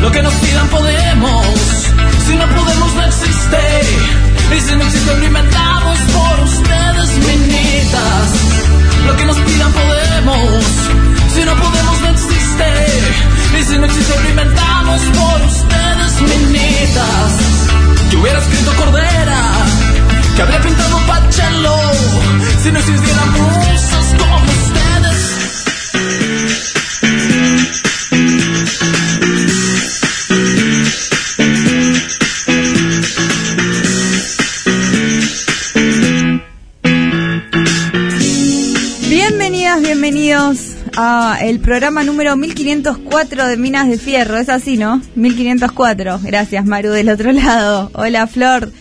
lo que nos pidan podemos. Si no podemos, no existe. Y si no existe, lo inventamos por ustedes, minitas. Lo que nos pidan podemos. Si no podemos, no existe. Y si no existe, lo inventamos por ustedes, minitas. Que hubiera escrito Cordera, que habría pintado Pachelo. Si no existieran musas como bienvenidos a el programa número 1504 de Minas de Fierro. Es así, ¿no? 1504. Gracias, Maru, del otro lado. Hola, Flor.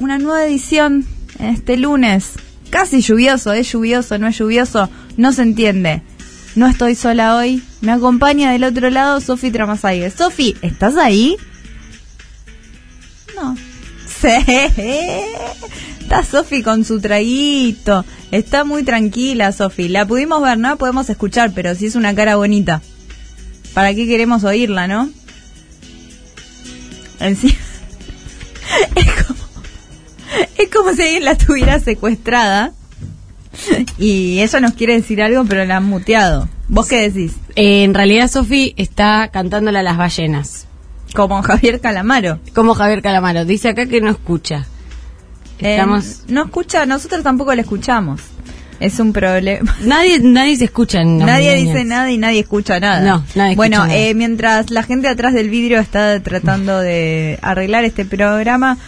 Una nueva edición este lunes. Casi lluvioso, ¿es lluvioso? ¿No es lluvioso? No se entiende. No estoy sola hoy. Me acompaña del otro lado Sofi Tramasaigue. Sofi, ¿estás ahí? No. Sí. Está Sofi con su traguito. Está muy tranquila, Sofi. La pudimos ver, no la podemos escuchar, pero sí es una cara bonita. ¿Para qué queremos oírla, no? En sí- Es como, es como si alguien la tuviera secuestrada. Y eso nos quiere decir algo, pero la han muteado. ¿Vos qué decís? Eh, en realidad Sofi está cantándole a las ballenas. Como Javier Calamaro. Como Javier Calamaro. Dice acá que no escucha. Estamos... Eh, no escucha, nosotros tampoco la escuchamos. Es un problema. Nadie, nadie se escucha en Nadie dice nada y nadie escucha nada. No, nadie escucha Bueno, nada. eh, mientras la gente atrás del vidrio está tratando de arreglar este programa.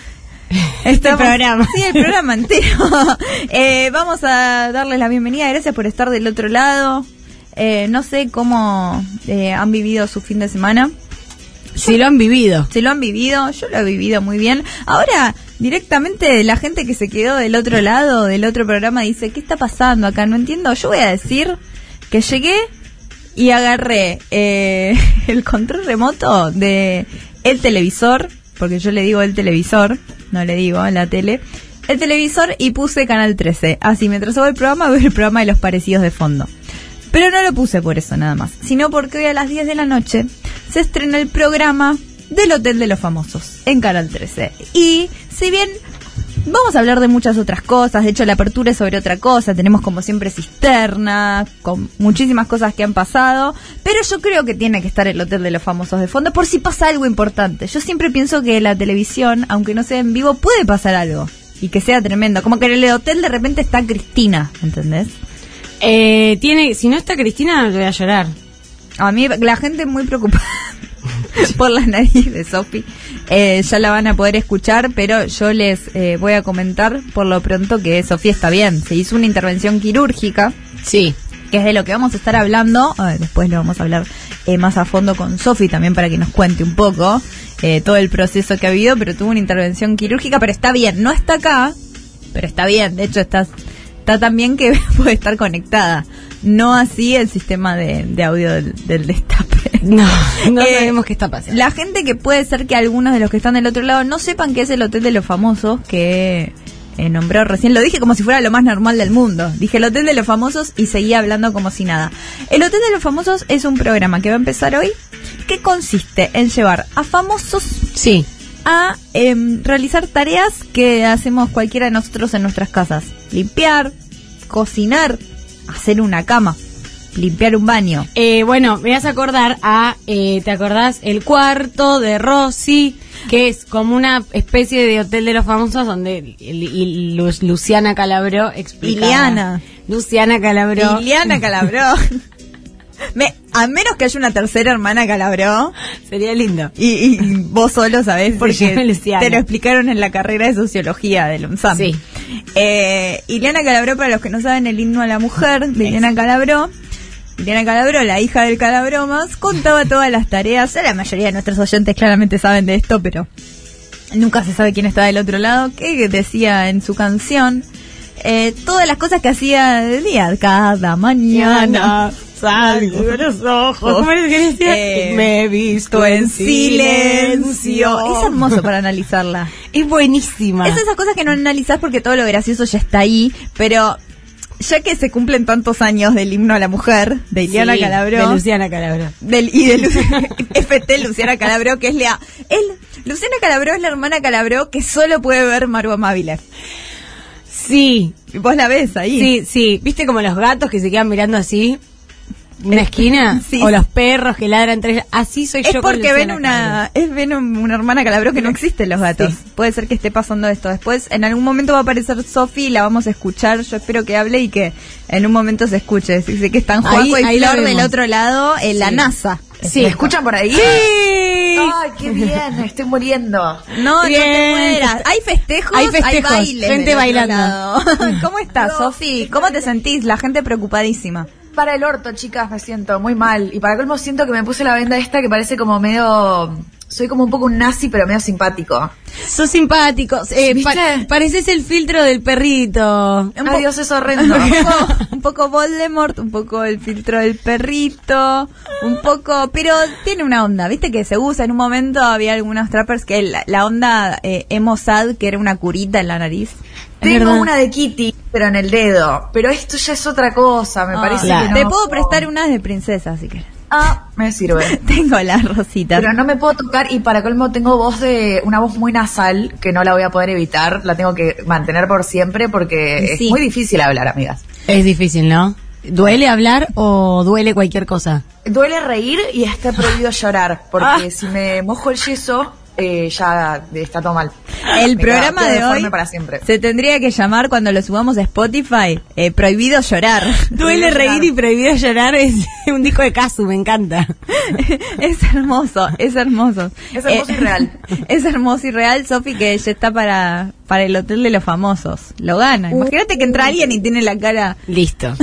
estamos- programa. Sí, el programa entero. Eh, vamos a darles la bienvenida. Gracias por estar del otro lado. Eh, no sé cómo eh, han vivido su fin de semana. Si lo han vivido. Se lo han vivido, yo lo he vivido muy bien. Ahora, directamente la gente que se quedó del otro lado, del otro programa, dice, ¿qué está pasando acá? No entiendo. Yo voy a decir que llegué y agarré eh, el control remoto de el televisor, porque yo le digo el televisor, no le digo la tele, el televisor y puse Canal 13. Así, mientras hago el programa, veo el programa de los parecidos de fondo. Pero no lo puse por eso nada más, sino porque hoy a las 10 de la noche se estrena el programa del Hotel de los Famosos en Canal 13. Y si bien vamos a hablar de muchas otras cosas, de hecho la apertura es sobre otra cosa, tenemos como siempre cisterna, con muchísimas cosas que han pasado, pero yo creo que tiene que estar el Hotel de los Famosos de fondo por si pasa algo importante. Yo siempre pienso que la televisión, aunque no sea en vivo, puede pasar algo. Y que sea tremendo. Como que en el hotel de repente está Cristina, ¿entendés? Eh, tiene, si no está Cristina, voy a llorar. A mí la gente muy preocupada por la nariz de Sofi. Eh, ya la van a poder escuchar, pero yo les eh, voy a comentar por lo pronto que Sofía está bien. Se hizo una intervención quirúrgica, Sí. que es de lo que vamos a estar hablando. A ver, después lo vamos a hablar eh, más a fondo con Sofi también para que nos cuente un poco eh, todo el proceso que ha habido, pero tuvo una intervención quirúrgica, pero está bien. No está acá, pero está bien. De hecho, está, está tan bien que puede estar conectada. No así el sistema de, de audio del, del destape. No, no Eh, sabemos qué está pasando. La gente que puede ser que algunos de los que están del otro lado no sepan que es el hotel de los famosos que eh, nombró recién. Lo dije como si fuera lo más normal del mundo. Dije el hotel de los famosos y seguía hablando como si nada. El hotel de los famosos es un programa que va a empezar hoy que consiste en llevar a famosos Sí. a em, realizar tareas que hacemos cualquiera de nosotros en nuestras casas. Limpiar, cocinar, hacer una cama. Limpiar un baño. Eh, bueno, me vas a acordar a, eh, ¿te acordás? El cuarto de Rosy, que es como una especie de hotel de los famosos donde Lu- Luciana Calabró explicaba. Iliana. Luciana Calabró. Liliana Calabró. Me- a menos que haya una tercera hermana Calabró, Sería lindo. y, y vos solo sabés porque te lo explicaron en la carrera de sociología del UNSAM. Sí. Eh, Ileana Calabró, para los que no saben, el himno a la mujer de Ileana Calabró. Ileana Calabró, la hija del Calabromas, contaba todas las tareas. La mayoría de nuestros oyentes claramente saben de esto, pero nunca se sabe quién está del otro lado. Que decía en su canción eh, todas las cosas que hacía del día, cada mañana. salgo de los ojos. ¿Cómo es que decía? Eh, Me he visto en silencio. Es hermoso para analizarla. Es buenísima. Es esas cosas que no analizás porque todo lo gracioso ya está ahí, pero ya que se cumplen tantos años del himno a la mujer, de Sí, Calabró, De Luciana Calabró. del, y de FT Luciana Calabró, que es la... Él, Luciana Calabró es la hermana Calabró que solo puede ver Maru Amabile. Sí, Vos la ves ahí. sí, sí. ¿Viste como los gatos que se quedan mirando así? ¿Una esquina? Sí. O los perros que ladran entre ellos. Así soy Es yo porque ven una, es ven un- una hermana Calabró que no existen los gatos. Sí. Puede ser que esté pasando esto. Después, en algún momento va a aparecer Sofi y la vamos a escuchar. Yo espero que hable y que en un momento se escuche. Dice que están Ahí- Juanjo y ahí Flor del otro lado en la. NASA. Sí. ¿Me escuchan por ahí? Sí. Ay, qué bien, estoy muriendo. No, no te Bien. mueras. Hay festejos, Hay festejos, bailes gente bailando. ¿Cómo estás, No, Sofi? ¿Cómo te sentís? La gente preocupadísima. Para el orto, chicas, me siento muy mal. Y para colmo siento que me puse la venda esta que parece como medio... Soy como un poco un nazi, pero medio simpático. Sos simpático. Eh, pareces el filtro del perrito. Un Ay, po- Dios, es horrendo. un poco, un poco Voldemort, un poco el filtro del perrito, un poco, pero tiene una onda, viste que se usa en un momento había algunos trappers que la, la onda eh, emo sad que era una curita en la nariz. Tengo una de Kitty, pero en el dedo. Pero esto ya es otra cosa, me Ah, parece claro. que no. Te puedo prestar unas de princesa si querés. Ah, me sirve. Tengo las rositas. Pero no me puedo tocar y para colmo tengo voz de una voz muy nasal que no la voy a poder evitar, la tengo que mantener por siempre porque Sí. es muy difícil hablar, amigas. Es difícil, ¿no? ¿Duele hablar o duele cualquier cosa? Duele reír y está prohibido llorar porque Ah. si me mojo el yeso eh, ya está todo mal. El Me programa de hoy para siempre. se tendría que llamar cuando lo subamos a Spotify, eh, prohibido llorar. Duele reír y prohibido llorar es un disco de Casu, me encanta. es hermoso, es hermoso. Es hermoso y real. Es hermoso y real, Sofi, que ya está para, para el Hotel de los Famosos. Lo gana. Imagínate que entra alguien y tiene la cara Listo.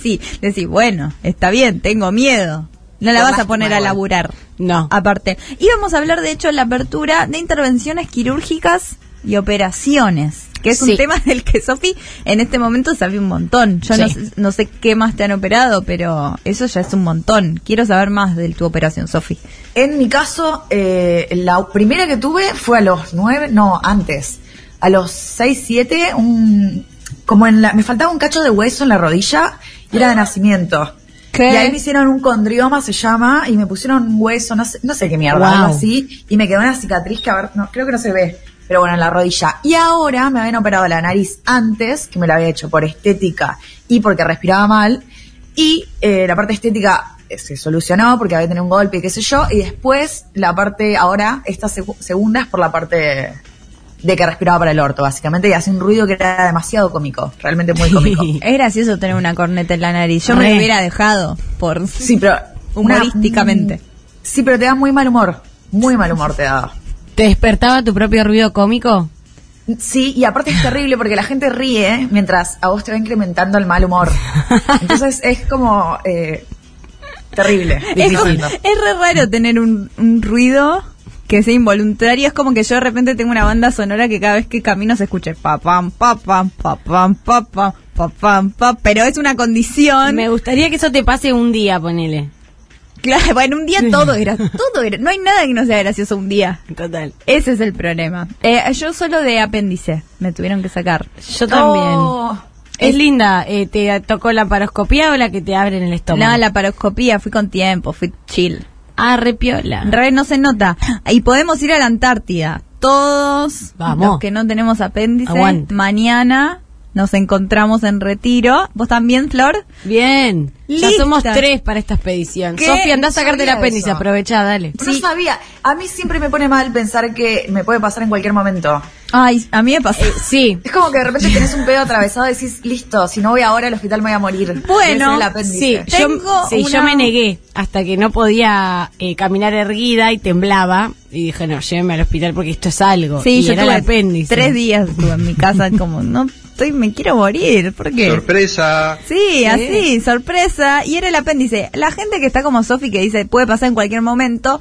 sí, decís, bueno, está bien, tengo miedo. No la Por vas a poner a laburar. No. Aparte. Íbamos a hablar, de hecho, en la apertura de intervenciones quirúrgicas y operaciones, que es Sí. un tema del que Sofi en este momento sabe un montón. Yo no, Sí. sé- no sé qué más te han operado, pero eso ya es un montón. Quiero saber más de tu operación, Sofi. En mi caso, eh, la primera que tuve fue a los nueve, no, antes. A los seis, siete, un, como en la, me faltaba un cacho de hueso en la rodilla y era de nacimiento. ¿Qué? Y ahí me hicieron un condrioma, se llama, y me pusieron un hueso, no sé, no sé qué mierda, Wow. algo así, y me quedó una cicatriz que a ver, no, creo que no se ve, pero bueno, en la rodilla. Y ahora me habían operado la nariz antes, que me la había hecho por estética y porque respiraba mal, y eh, la parte estética eh, se solucionó porque había tenido un golpe y qué sé yo, y después la parte, ahora, esta segu- segunda es por la parte de que respiraba para el orto, básicamente, y hacía un ruido que era demasiado cómico, realmente muy cómico. Es gracioso tener una corneta en la nariz. Yo me lo hubiera dejado por Sí, pero... una- humorísticamente. sí, pero te da muy mal humor. Muy mal humor te da. ¿Te despertaba tu propio ruido cómico? Sí, y aparte es terrible porque la gente ríe mientras a vos te va incrementando el mal humor. Entonces es como eh, terrible. Es, es re raro tener un, un ruido que sea involuntario. Es como que yo de repente tengo una banda sonora que cada vez que camino se escuche pa pam pa pam pa pam pa pam pa pam pa, pero es una condición. Me gustaría que eso te pase un día, ponele. Claro, bueno, un día todo era, todo era, no hay nada que no sea gracioso un día. Total. Ese es el problema. Eh, yo solo de apéndice me tuvieron que sacar. Yo también. Oh, Es linda. Eh, ¿Te tocó la paroscopía o la que te abren el estómago? No, la paroscopía, fui con tiempo, fui chill. Ah, repiola. Re no se nota. Y podemos ir a la Antártida. Todos Vamos. los que no tenemos apéndice, Aguante. mañana nos encontramos en retiro. ¿Vos también, Flor? Bien. Ya Lista. somos tres para esta expedición. ¿Qué? Sofía, andá a sacarte el apéndice, aprovechá, dale. No sabía. A mí siempre me pone mal pensar que me puede pasar en cualquier momento. Ay, a mí me pasó. Eh, sí. Es como que de repente tenés un pedo atravesado y decís, listo, si no voy ahora al hospital me voy a morir. Bueno. Sí, yo, Tengo sí, una- yo me negué hasta que no podía eh, caminar erguida y temblaba. Y dije, no, lléveme al hospital porque esto es algo. Sí, y yo era tuve el apéndice. tres días estuve en mi casa como, no, estoy, me quiero morir. ¿Por qué? Sorpresa. Sí, así, sorpresa. Y era el apéndice. La gente que está como Sofi que dice puede pasar en cualquier momento.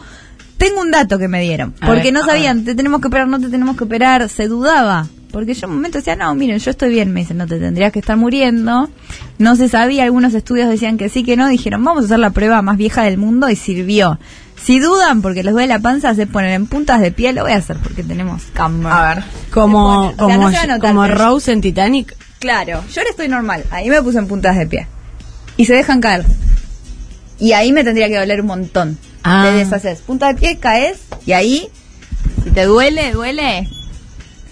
Tengo un dato que me dieron. A Porque ver, no sabían, te tenemos que operar, no te tenemos que operar. Se dudaba. Porque yo en un momento decía, no, miren, yo estoy bien. Me dicen, no te tendrías que estar muriendo. No se sabía, algunos estudios decían que sí, que no. Dijeron, vamos a hacer la prueba más vieja del mundo y sirvió. Si dudan porque les duele la panza, se ponen en puntas de pie. Lo voy a hacer porque tenemos cámara. A ver. Como, Se pone. O sea, como, no se va a notar, como Rose en Titanic. Claro, yo ahora estoy normal. Ahí me puse en puntas de pie. Y se dejan caer. Y ahí me tendría que doler un montón. Ah. Te deshaces. Punta de pie, caes. Y ahí, si te duele, duele.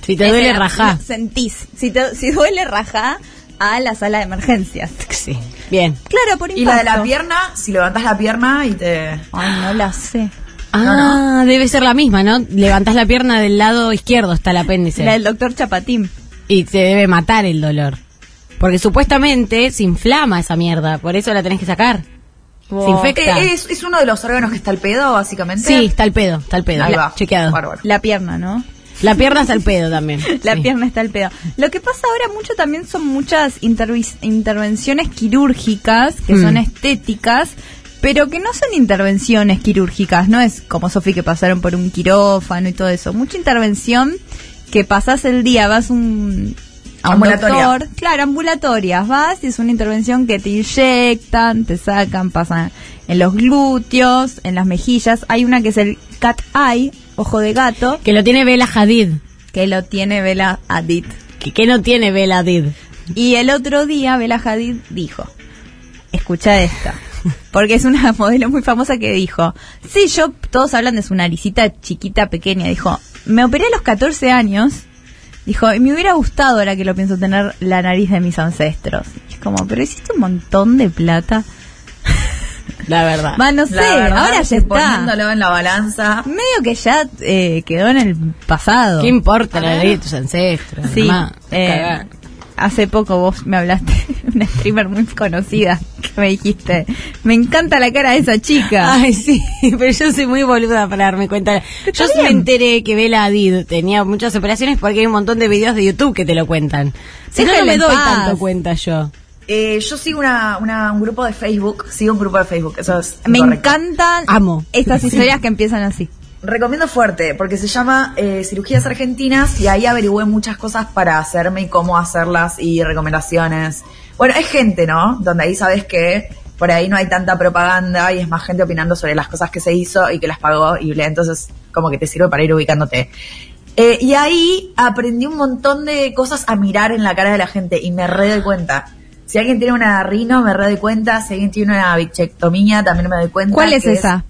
Si te duele, el- rajá. Sentís. Si, te, si duele, rajá a la sala de emergencias. Sí, bien. Claro, por Y la de la impacto. pierna, si levantás la pierna y te... Ay, no la sé. Ah, debe ser la misma, ¿no? Levantás la pierna del lado izquierdo, está el apéndice. La del doctor Chapatín. Y te debe matar el dolor. Porque supuestamente se inflama esa mierda, por eso la tenés que sacar. Se infecta. Eh, Es, es uno de los órganos que está el pedo, básicamente. Sí, está el pedo, está el pedo. Ahí La- va. Chequeado. Bárbaro. La pierna, ¿no? La pierna está el pedo también. La Sí. pierna está el pedo. Lo que pasa ahora mucho también son muchas intervenciones quirúrgicas que Mm. son estéticas, pero que no son intervenciones quirúrgicas. No es como Sofi que pasaron por un quirófano y todo eso. Mucha intervención que pasas el día, vas un, a un doctor. Claro, ambulatorias. Vas y es una intervención que te inyectan, te sacan, pasan en los glúteos, en las mejillas. Hay una que es el cat eye, ojo de gato, Que lo tiene Bella Hadid. que lo tiene Bella Hadid. Que, que no tiene Bella Hadid. Y el otro día Bella Hadid dijo, escucha esta, porque es una modelo muy famosa que dijo, sí, yo, todos hablan de su naricita chiquita, pequeña, dijo, me operé a los 14 años, dijo, y me hubiera gustado ahora que lo pienso tener la nariz de mis ancestros. Y es como, pero hiciste un montón de plata. La verdad. Va, no sé, verdad, ahora ya está. Poniéndolo en la balanza. Medio que ya eh, quedó en el pasado. ¿Qué importa la ley de tus ancestros? Sí, eh. Hace poco vos me hablaste de una streamer muy conocida que me dijiste, me encanta la cara de esa chica. Ay, sí, pero yo soy muy boluda para darme cuenta. Yo sí me enteré que Bella Hadid tenía muchas operaciones porque hay un montón de videos de YouTube que te lo cuentan. Si no, me doy paz. tanto cuenta yo. Eh, yo sigo una, una- un grupo de Facebook, sigo un grupo de Facebook, eso es me correcto. encantan Amo. estas historias que empiezan así. Recomiendo fuerte, porque se llama eh, Cirugías Argentinas y ahí averigüé muchas cosas para hacerme y cómo hacerlas y recomendaciones. Bueno, es gente, ¿no? Donde ahí sabes que por ahí no hay tanta propaganda y es más gente opinando sobre las cosas que se hizo y que las pagó y bla, entonces como que te sirve para ir ubicándote. Eh, y ahí aprendí un montón de cosas a mirar en la cara de la gente y me re doy cuenta. Si alguien tiene una rino, me re doy cuenta. Si alguien tiene una bichectomía, también me doy cuenta. ¿Cuál es esa?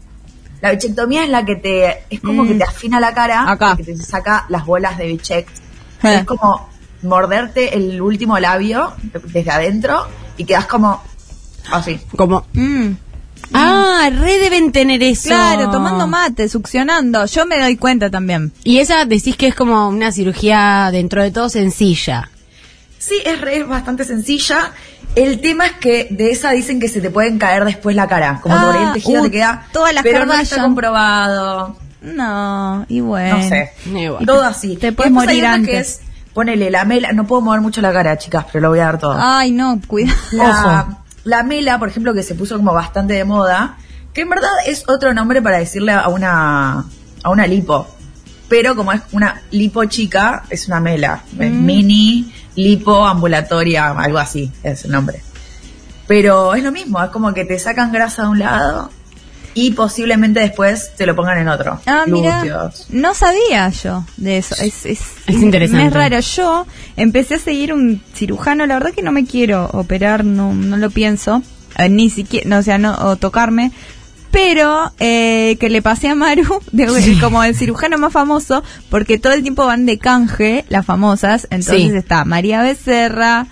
La bichectomía es la que te, es como Mm. que te afina la cara, Acá. que te saca las bolas de bichect. Eh. Es como morderte el último labio desde adentro y quedas como así. Como, Mm, ah, re deben tener eso. Claro, tomando mate, succionando. Yo me doy cuenta también. Y esa decís que es como una cirugía dentro de todo sencilla. Sí, es, re- es bastante sencilla. El tema es que de esa dicen que se te pueden caer después la cara. Como Ah, por ahí el tejido uh, te queda. todas las pero no está comprobado. No, y bueno. No sé. Igual. Todo así. Te puedes después morir que antes. es, ponele la mela. No puedo mover mucho la cara, chicas, pero lo voy a dar todo. Ay, no, cuidado. La, la mela, por ejemplo, que se puso como bastante de moda, que en verdad es otro nombre para decirle a una, a una lipo. Pero como es una lipo chica, es una mela. Es Mm. Mini, lipo, ambulatoria, algo así es el nombre. Pero es lo mismo, es como que te sacan grasa de un lado y posiblemente después te lo pongan en otro. Ah, mira, no sabía yo de eso. Es, es, Es interesante. me Es raro. Yo empecé a seguir un cirujano. La verdad que no me quiero operar, no, no lo pienso. eh, ni siquiera, no, o sea, no, o tocarme. Pero eh, que le pasé a Maru de- como el cirujano más famoso, porque todo el tiempo van de canje las famosas. Entonces Sí. está María Becerra,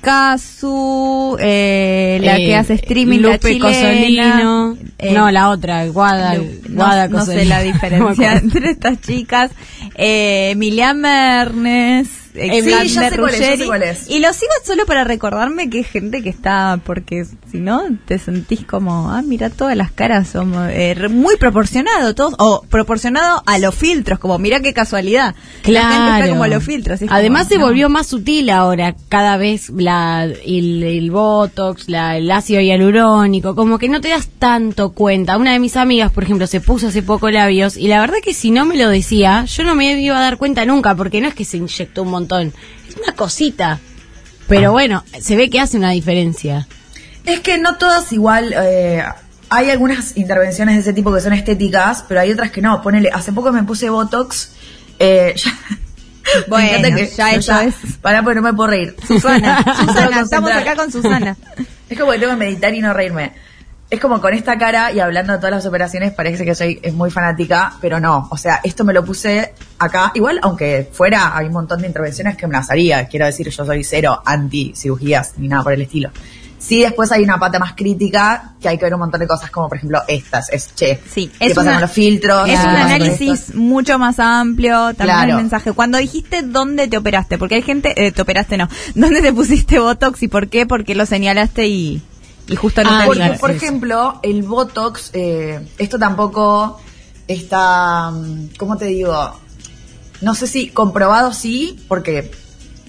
Casu, eh, la Eh, que hace streaming, la Lupe chilena, Cosolino. eh, no, la otra, Guada, Lu- Guada no, no sé la diferencia entre estas chicas. Eh, Emilia Mernes, sí, ya sé cuál es, ya sé cuál es. Y lo sigo solo para recordarme que es gente que está, porque si no te sentís como, ah, mira, todas las caras son eh, muy proporcionado, todos, o proporcionado a los filtros, como mira qué casualidad. La gente Claro. está como a los filtros. Además como, se no. volvió más sutil ahora, cada vez la, el, el botox, la, el ácido hialurónico, como que no te das tanto cuenta. Una de mis amigas, por ejemplo, se puso hace poco labios y la verdad que si no me lo decía, yo no me iba a dar cuenta nunca, porque no es que se inyectó un montón, es una cosita. Pero bueno, se ve que hace una diferencia. Es que no todas igual. eh, hay algunas intervenciones de ese tipo que son estéticas, pero hay otras que no. Ponele, hace poco me puse Botox. Eh, ya- Bueno, que- ya eso es- Pará, porque no me puedo reír. Susana, Susana, estamos acá con Susana. Es como que tengo que meditar y no reírme. Es como con esta cara y hablando de todas las operaciones parece que soy es muy fanática, pero no. O sea, esto me lo puse acá. Igual, aunque fuera, hay un montón de intervenciones que me las haría. Quiero decir, yo soy cero anti cirugías ni nada por el estilo. Sí, después hay una pata más crítica que hay que ver un montón de cosas como, por ejemplo, estas. Es, che, Sí, ¿qué es pasa una- con los filtros? Es ¿Qué un análisis mucho más amplio, también Claro. el mensaje. Cuando dijiste dónde te operaste, porque hay gente, eh, te operaste no, dónde te pusiste Botox y por qué, porque lo señalaste y, y justo no Ah, te Porque, dije. por sí, sí. ejemplo, el Botox, eh, esto tampoco está, mm, ¿cómo te digo? No sé si comprobado sí, porque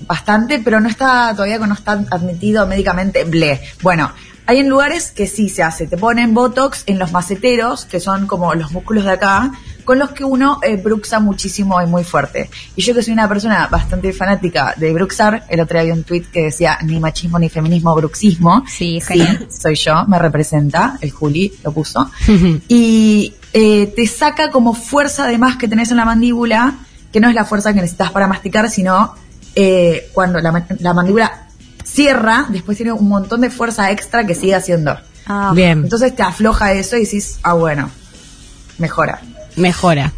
bastante, pero no está todavía no está admitido médicamente, ble. Bueno, hay en lugares que sí se hace, te ponen Botox en los maceteros, que son como los músculos de acá, con los que uno eh, bruxa muchísimo y muy fuerte. Y yo que soy una persona bastante fanática de bruxar, el otro día vi un tweet que decía ni machismo ni feminismo, bruxismo. Sí, genial. soy yo, me representa, el Juli lo puso. y eh, te saca como fuerza además que tenés en la mandíbula, que no es la fuerza que necesitas para masticar, sino eh, cuando la mandíbula cierra, después tiene un montón de fuerza extra que sigue haciendo. Ah, Bien, Entonces te afloja eso y decís, ah, bueno, mejora. Mejora.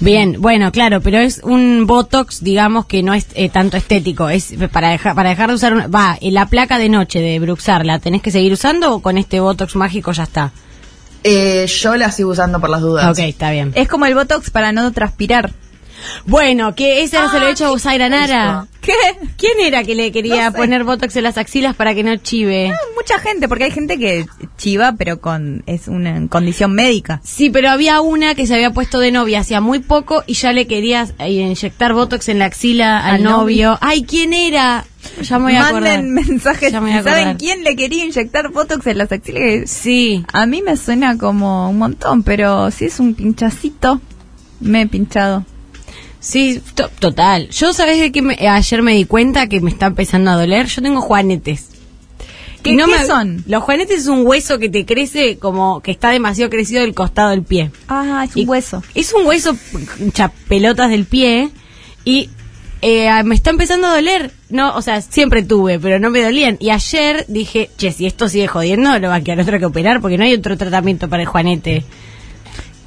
Bien, bueno, claro, pero es un botox, digamos que no es eh, tanto estético, es para dejar para dejar de usar una- va, eh, la placa de noche de Bruxar, ¿la tenés que seguir usando o con este botox mágico ya está? Eh, yo la sigo usando por las dudas. Ok, está bien. Es como el Botox para no transpirar. Bueno, que ese se lo he hecho a Usaira Nara. ¿Qué? ¿Quién era que le quería No sé. poner botox en las axilas para que no chive? Mucha gente, porque hay gente que chiva, pero con es una condición médica. Sí, pero había una que se había puesto de novia hacía muy poco y ya le quería eh, inyectar botox en la axila al, Al novio. Ay, ¿quién era? Ya me voy a acordar. Manden mensajes. Me a ¿Saben quién le quería inyectar Botox en las axilas? Sí. A mí me suena como un montón, pero si es un pinchacito, me he pinchado. Sí, to- total. Yo, ¿sabes de qué me- ayer me di cuenta que me está empezando a doler? Yo tengo juanetes. ¿Qué- qué me- son? Los juanetes es un hueso que te crece como que está demasiado crecido del costado del pie. Ah, es Y un hueso. Es un hueso, pelotas del pie y eh, me está empezando a doler. No, o sea, siempre tuve, pero no me dolían. Y ayer dije, che, si esto sigue jodiendo, lo va a quedar otro que operar porque no hay otro tratamiento para el juanete.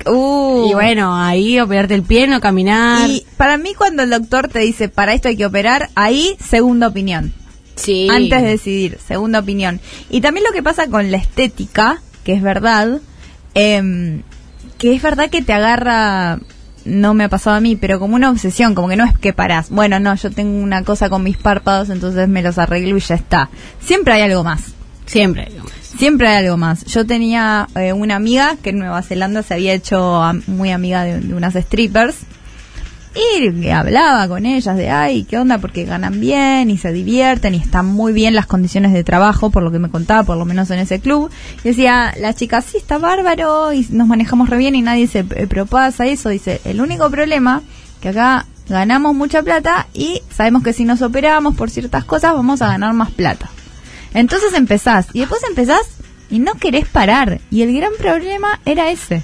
Uh. Y bueno, ahí operarte el pie, no caminar. Y para mí cuando el doctor te dice, para esto hay que operar, ahí segunda opinión. sí. Antes de decidir, segunda opinión. Y también lo que pasa con la estética, que es verdad, em, que es verdad que te agarra, no me ha pasado a mí, pero como una obsesión, como que no es que parás. Bueno, no, yo tengo una cosa con mis párpados, entonces me los arreglo y ya está. Siempre hay algo más. Siempre. digamos. Siempre hay algo más. Yo tenía eh, una amiga que en Nueva Zelanda se había hecho muy amiga de, de unas strippers y hablaba con ellas de, ay, ¿qué onda? Porque ganan bien y se divierten y están muy bien las condiciones de trabajo, por lo que me contaba, por lo menos en ese club. Y decía, la chica, sí, está bárbaro y nos manejamos re bien y nadie se eh, pero pasa eso. Dice, el único problema que acá ganamos mucha plata y sabemos que si nos operamos por ciertas cosas vamos a ganar más plata. Entonces empezás y después empezás y no querés parar. Y el gran problema era ese.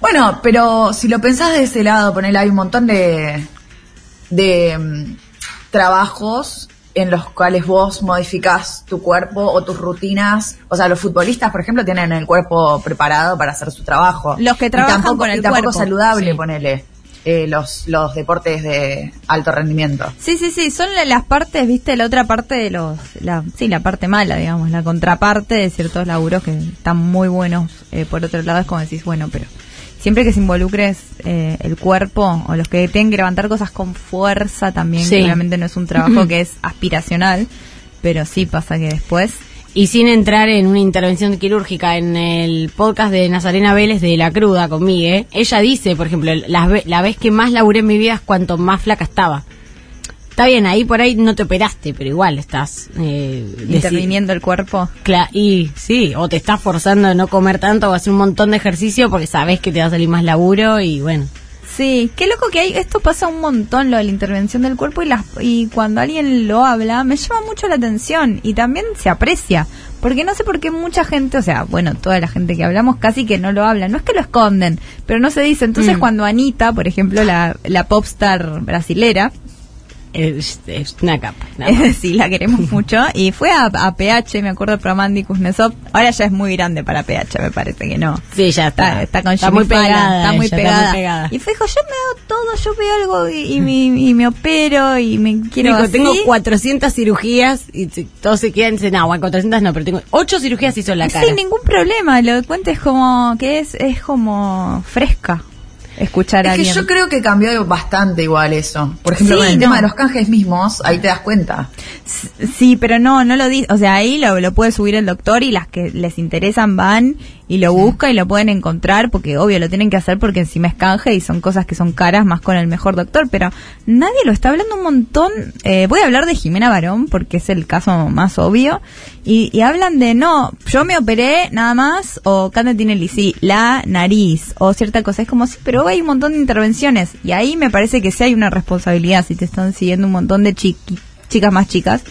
Bueno, pero si lo pensás de ese lado, ponele, hay un montón de, de mm, trabajos en los cuales vos modificás tu cuerpo o tus rutinas. O sea, los futbolistas, por ejemplo, tienen el cuerpo preparado para hacer su trabajo. Los que Y trabajan tampoco, con el y tampoco cuerpo. saludable, Sí. ponele, eh, los, los deportes de alto rendimiento. Sí, sí, sí, son la- las partes, viste, la otra parte de los, la, sí, la parte mala, digamos, la contraparte de ciertos laburos que están muy buenos. eh, por otro lado es como decís, bueno, pero siempre que se involucres eh, el cuerpo o los que tienen que levantar cosas con fuerza también, Sí. que no es un trabajo que es aspiracional, pero sí pasa que después... Y sin entrar en una intervención quirúrgica, en el podcast de Nazarena Vélez de La Cruda con Migue, ella dice, por ejemplo, la, la vez que más laburé en mi vida es cuanto más flaca estaba. Está bien, ahí por ahí no te operaste, pero igual estás... Eh, interviniendo el cuerpo. Cla- y sí, o te estás forzando a no comer tanto o hacer un montón de ejercicio porque sabes que te va a salir más laburo y bueno. Sí, qué loco que hay, esto pasa un montón lo de la intervención del cuerpo y las y cuando alguien lo habla me llama mucho la atención y también se aprecia, porque no sé por qué mucha gente, o sea, bueno, toda la gente que hablamos casi que no lo habla, no es que lo esconden, pero no se dice. Entonces Mm. cuando Anita, por ejemplo, la la popstar brasilera, Es, es una capa. sí, la queremos mucho. Y fue a, a PH, me acuerdo, para Mandy Kuznetsov. Ahora ya es muy grande para PH, me parece que no. Sí, ya está. Está, está con Está muy Fallon, pegada está muy ella, está pegada. muy pegada. Y fue dijo, yo me hago todo, yo veo algo y, y me, y me opero y me quiero Dijo, tengo 400 cirugías y todos se quedan dicen, no, bueno, 400 no, pero tengo 8 cirugías hizo en la cara. Sin ningún problema, lo que cuenta es como que es, es como fresca escuchar a Es que alguien. yo creo que cambió bastante igual eso. Por ejemplo, Sí, con el no. tema de los canjes mismos, ahí te das cuenta. Sí, pero no, no lo dice. O sea, ahí lo, lo puede subir el doctor y las que les interesan van y lo buscan y lo pueden encontrar porque obvio lo tienen que hacer porque encima es canje y son cosas que son caras más con el mejor doctor. Pero nadie lo está hablando un montón. Eh, voy a hablar de Jimena Barón porque es el caso más obvio. Y, y hablan de no, yo me operé nada más o Cande Tinelli, sí, la nariz o cierta cosa. Es como sí, pero hay un montón de intervenciones y ahí me parece que sí hay una responsabilidad si te están siguiendo un montón de chiqui- chicas más chicas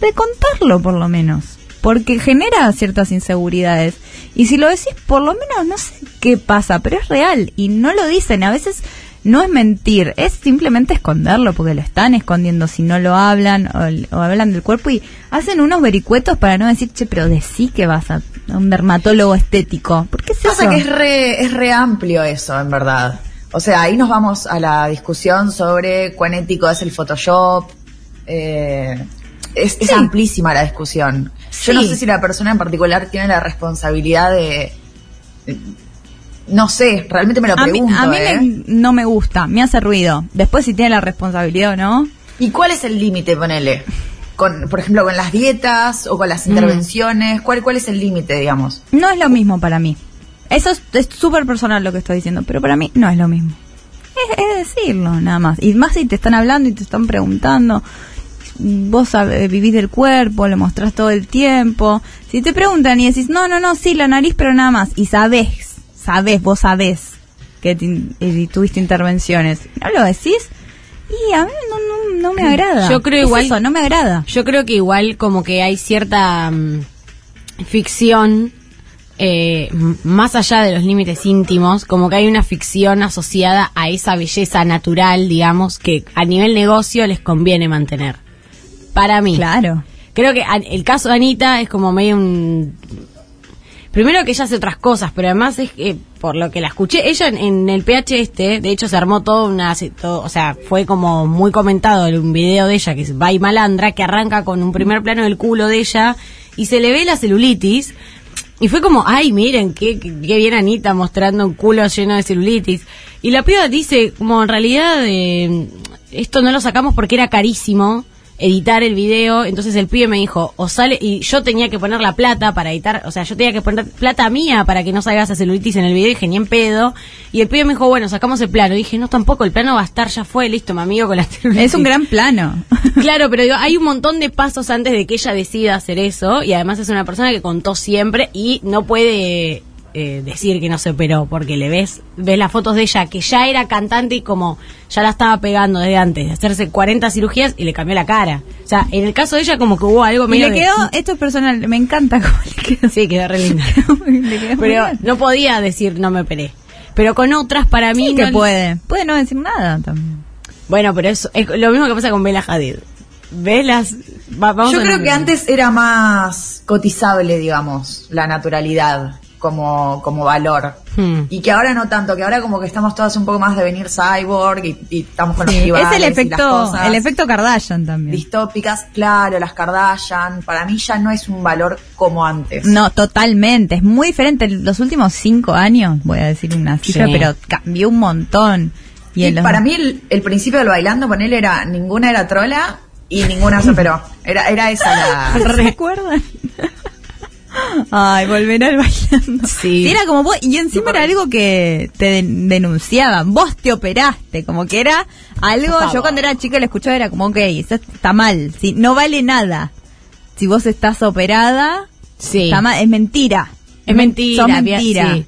de contarlo por lo menos porque genera ciertas inseguridades y si lo decís por lo menos no sé qué pasa pero es real y no lo dicen a veces no es mentir es simplemente esconderlo porque lo están escondiendo si no lo hablan o, o hablan del cuerpo y hacen unos vericuetos para no decir che pero decí que vas a, a un dermatólogo estético ¿por qué es Pasa eso? que es re, es re amplio eso, en verdad. O sea, ahí nos vamos a la discusión sobre cuán ético es el Photoshop. Eh, es, es Sí. amplísima la discusión. Yo no sé si la persona en particular tiene la responsabilidad de... de- no sé, realmente me lo a mí, pregunto. a mí ¿eh? me- no me gusta, me hace ruido. Después si tiene la responsabilidad o no, ¿Y cuál es el límite, ponele? Con, por ejemplo, con las dietas o con las Mm. intervenciones. ¿Cuál, cuál es el límite, digamos? No es lo mismo para mí. Eso es es súper personal lo que estoy diciendo, pero para mí no es lo mismo. Es, es decirlo, nada más. Y más si te están hablando y te están preguntando. Vos vivís del cuerpo, lo mostrás todo el tiempo. Si te preguntan y decís, no, no, no, sí, la nariz, pero nada más. Y sabés, sabés, vos sabés que te tuviste intervenciones. ¿No lo decís? Y a mí no, no, no me agrada. Yo creo Es igual- eso, no me agrada. Yo creo que igual como que hay cierta mm, ficción eh, más allá de los límites íntimos, como que hay una ficción asociada a esa belleza natural, digamos, que a nivel negocio les conviene mantener. Para mí. Claro. Creo que el caso de Anita es como medio un... Primero que ella hace otras cosas, pero además es que, por lo que la escuché, ella en, en el PH este, de hecho se armó todo una, todo- o sea, fue como muy comentado en un video de ella que es Va y Malandra, que arranca con un primer plano del culo de ella y se le ve la celulitis. Y fue como, ay, miren, qué, qué, qué bien Anita mostrando un culo lleno de celulitis. Y la piba dice, como en realidad, eh, esto no lo sacamos porque era carísimo editar el video, entonces el pibe me dijo, o sale, y yo tenía que poner la plata para editar, o sea, yo tenía que poner plata mía para que no salga esa celulitis en el video, y dije, ni en pedo, y el pibe me dijo, bueno, sacamos el plano, y dije, no, tampoco, el plano va a estar, ya fue, listo, mi amigo con la celulitis. Es un gran plano. Claro, pero digo, hay un montón de pasos antes de que ella decida hacer eso y además es una persona que contó siempre y no puede eh, decir que no se operó porque le ves ves las fotos de ella que ya era cantante y como ya la estaba pegando desde antes de hacerse 40 cirugías y le cambió la cara. O sea, en el caso de ella como que hubo algo Y medio le de- quedó, esto es personal, me encanta cómo le quedó. Sí, quedó re linda. Le Pero no podía decir no me operé. Pero con otras para mí Sí que no- puede. Puede no decir nada también. Bueno, pero eso es lo mismo que pasa con Bella Hadid. velas. Va- vamos Yo creo que antes era más cotizable, digamos, la naturalidad como, como valor. Hmm. Y que ahora no tanto, que ahora como que estamos todas un poco más de venir cyborg y, y estamos con los Sí, es el efecto, el efecto Kardashian también. distópicas. Claro, las Kardashian, para mí ya no es un valor como antes. No, totalmente. Es muy diferente. En Los últimos cinco años, voy a decir una cifra, Sí. pero cambió un montón. Y, para mí el, el principio del bailando con él era ninguna era trola y ninguna se operó. Era, era esa la... ¿Se acuerdan? Ay, volver al bailando. Sí. era como vos, y encima era algo que te den- denunciaban. Vos te operaste, como que era algo. Yo cuando era chica lo escuchaba, era como, ok, eso está mal. Si, no vale nada. Si vos estás operada, Sí. está mal, es mentira. Es mentira, Son mentira. sí.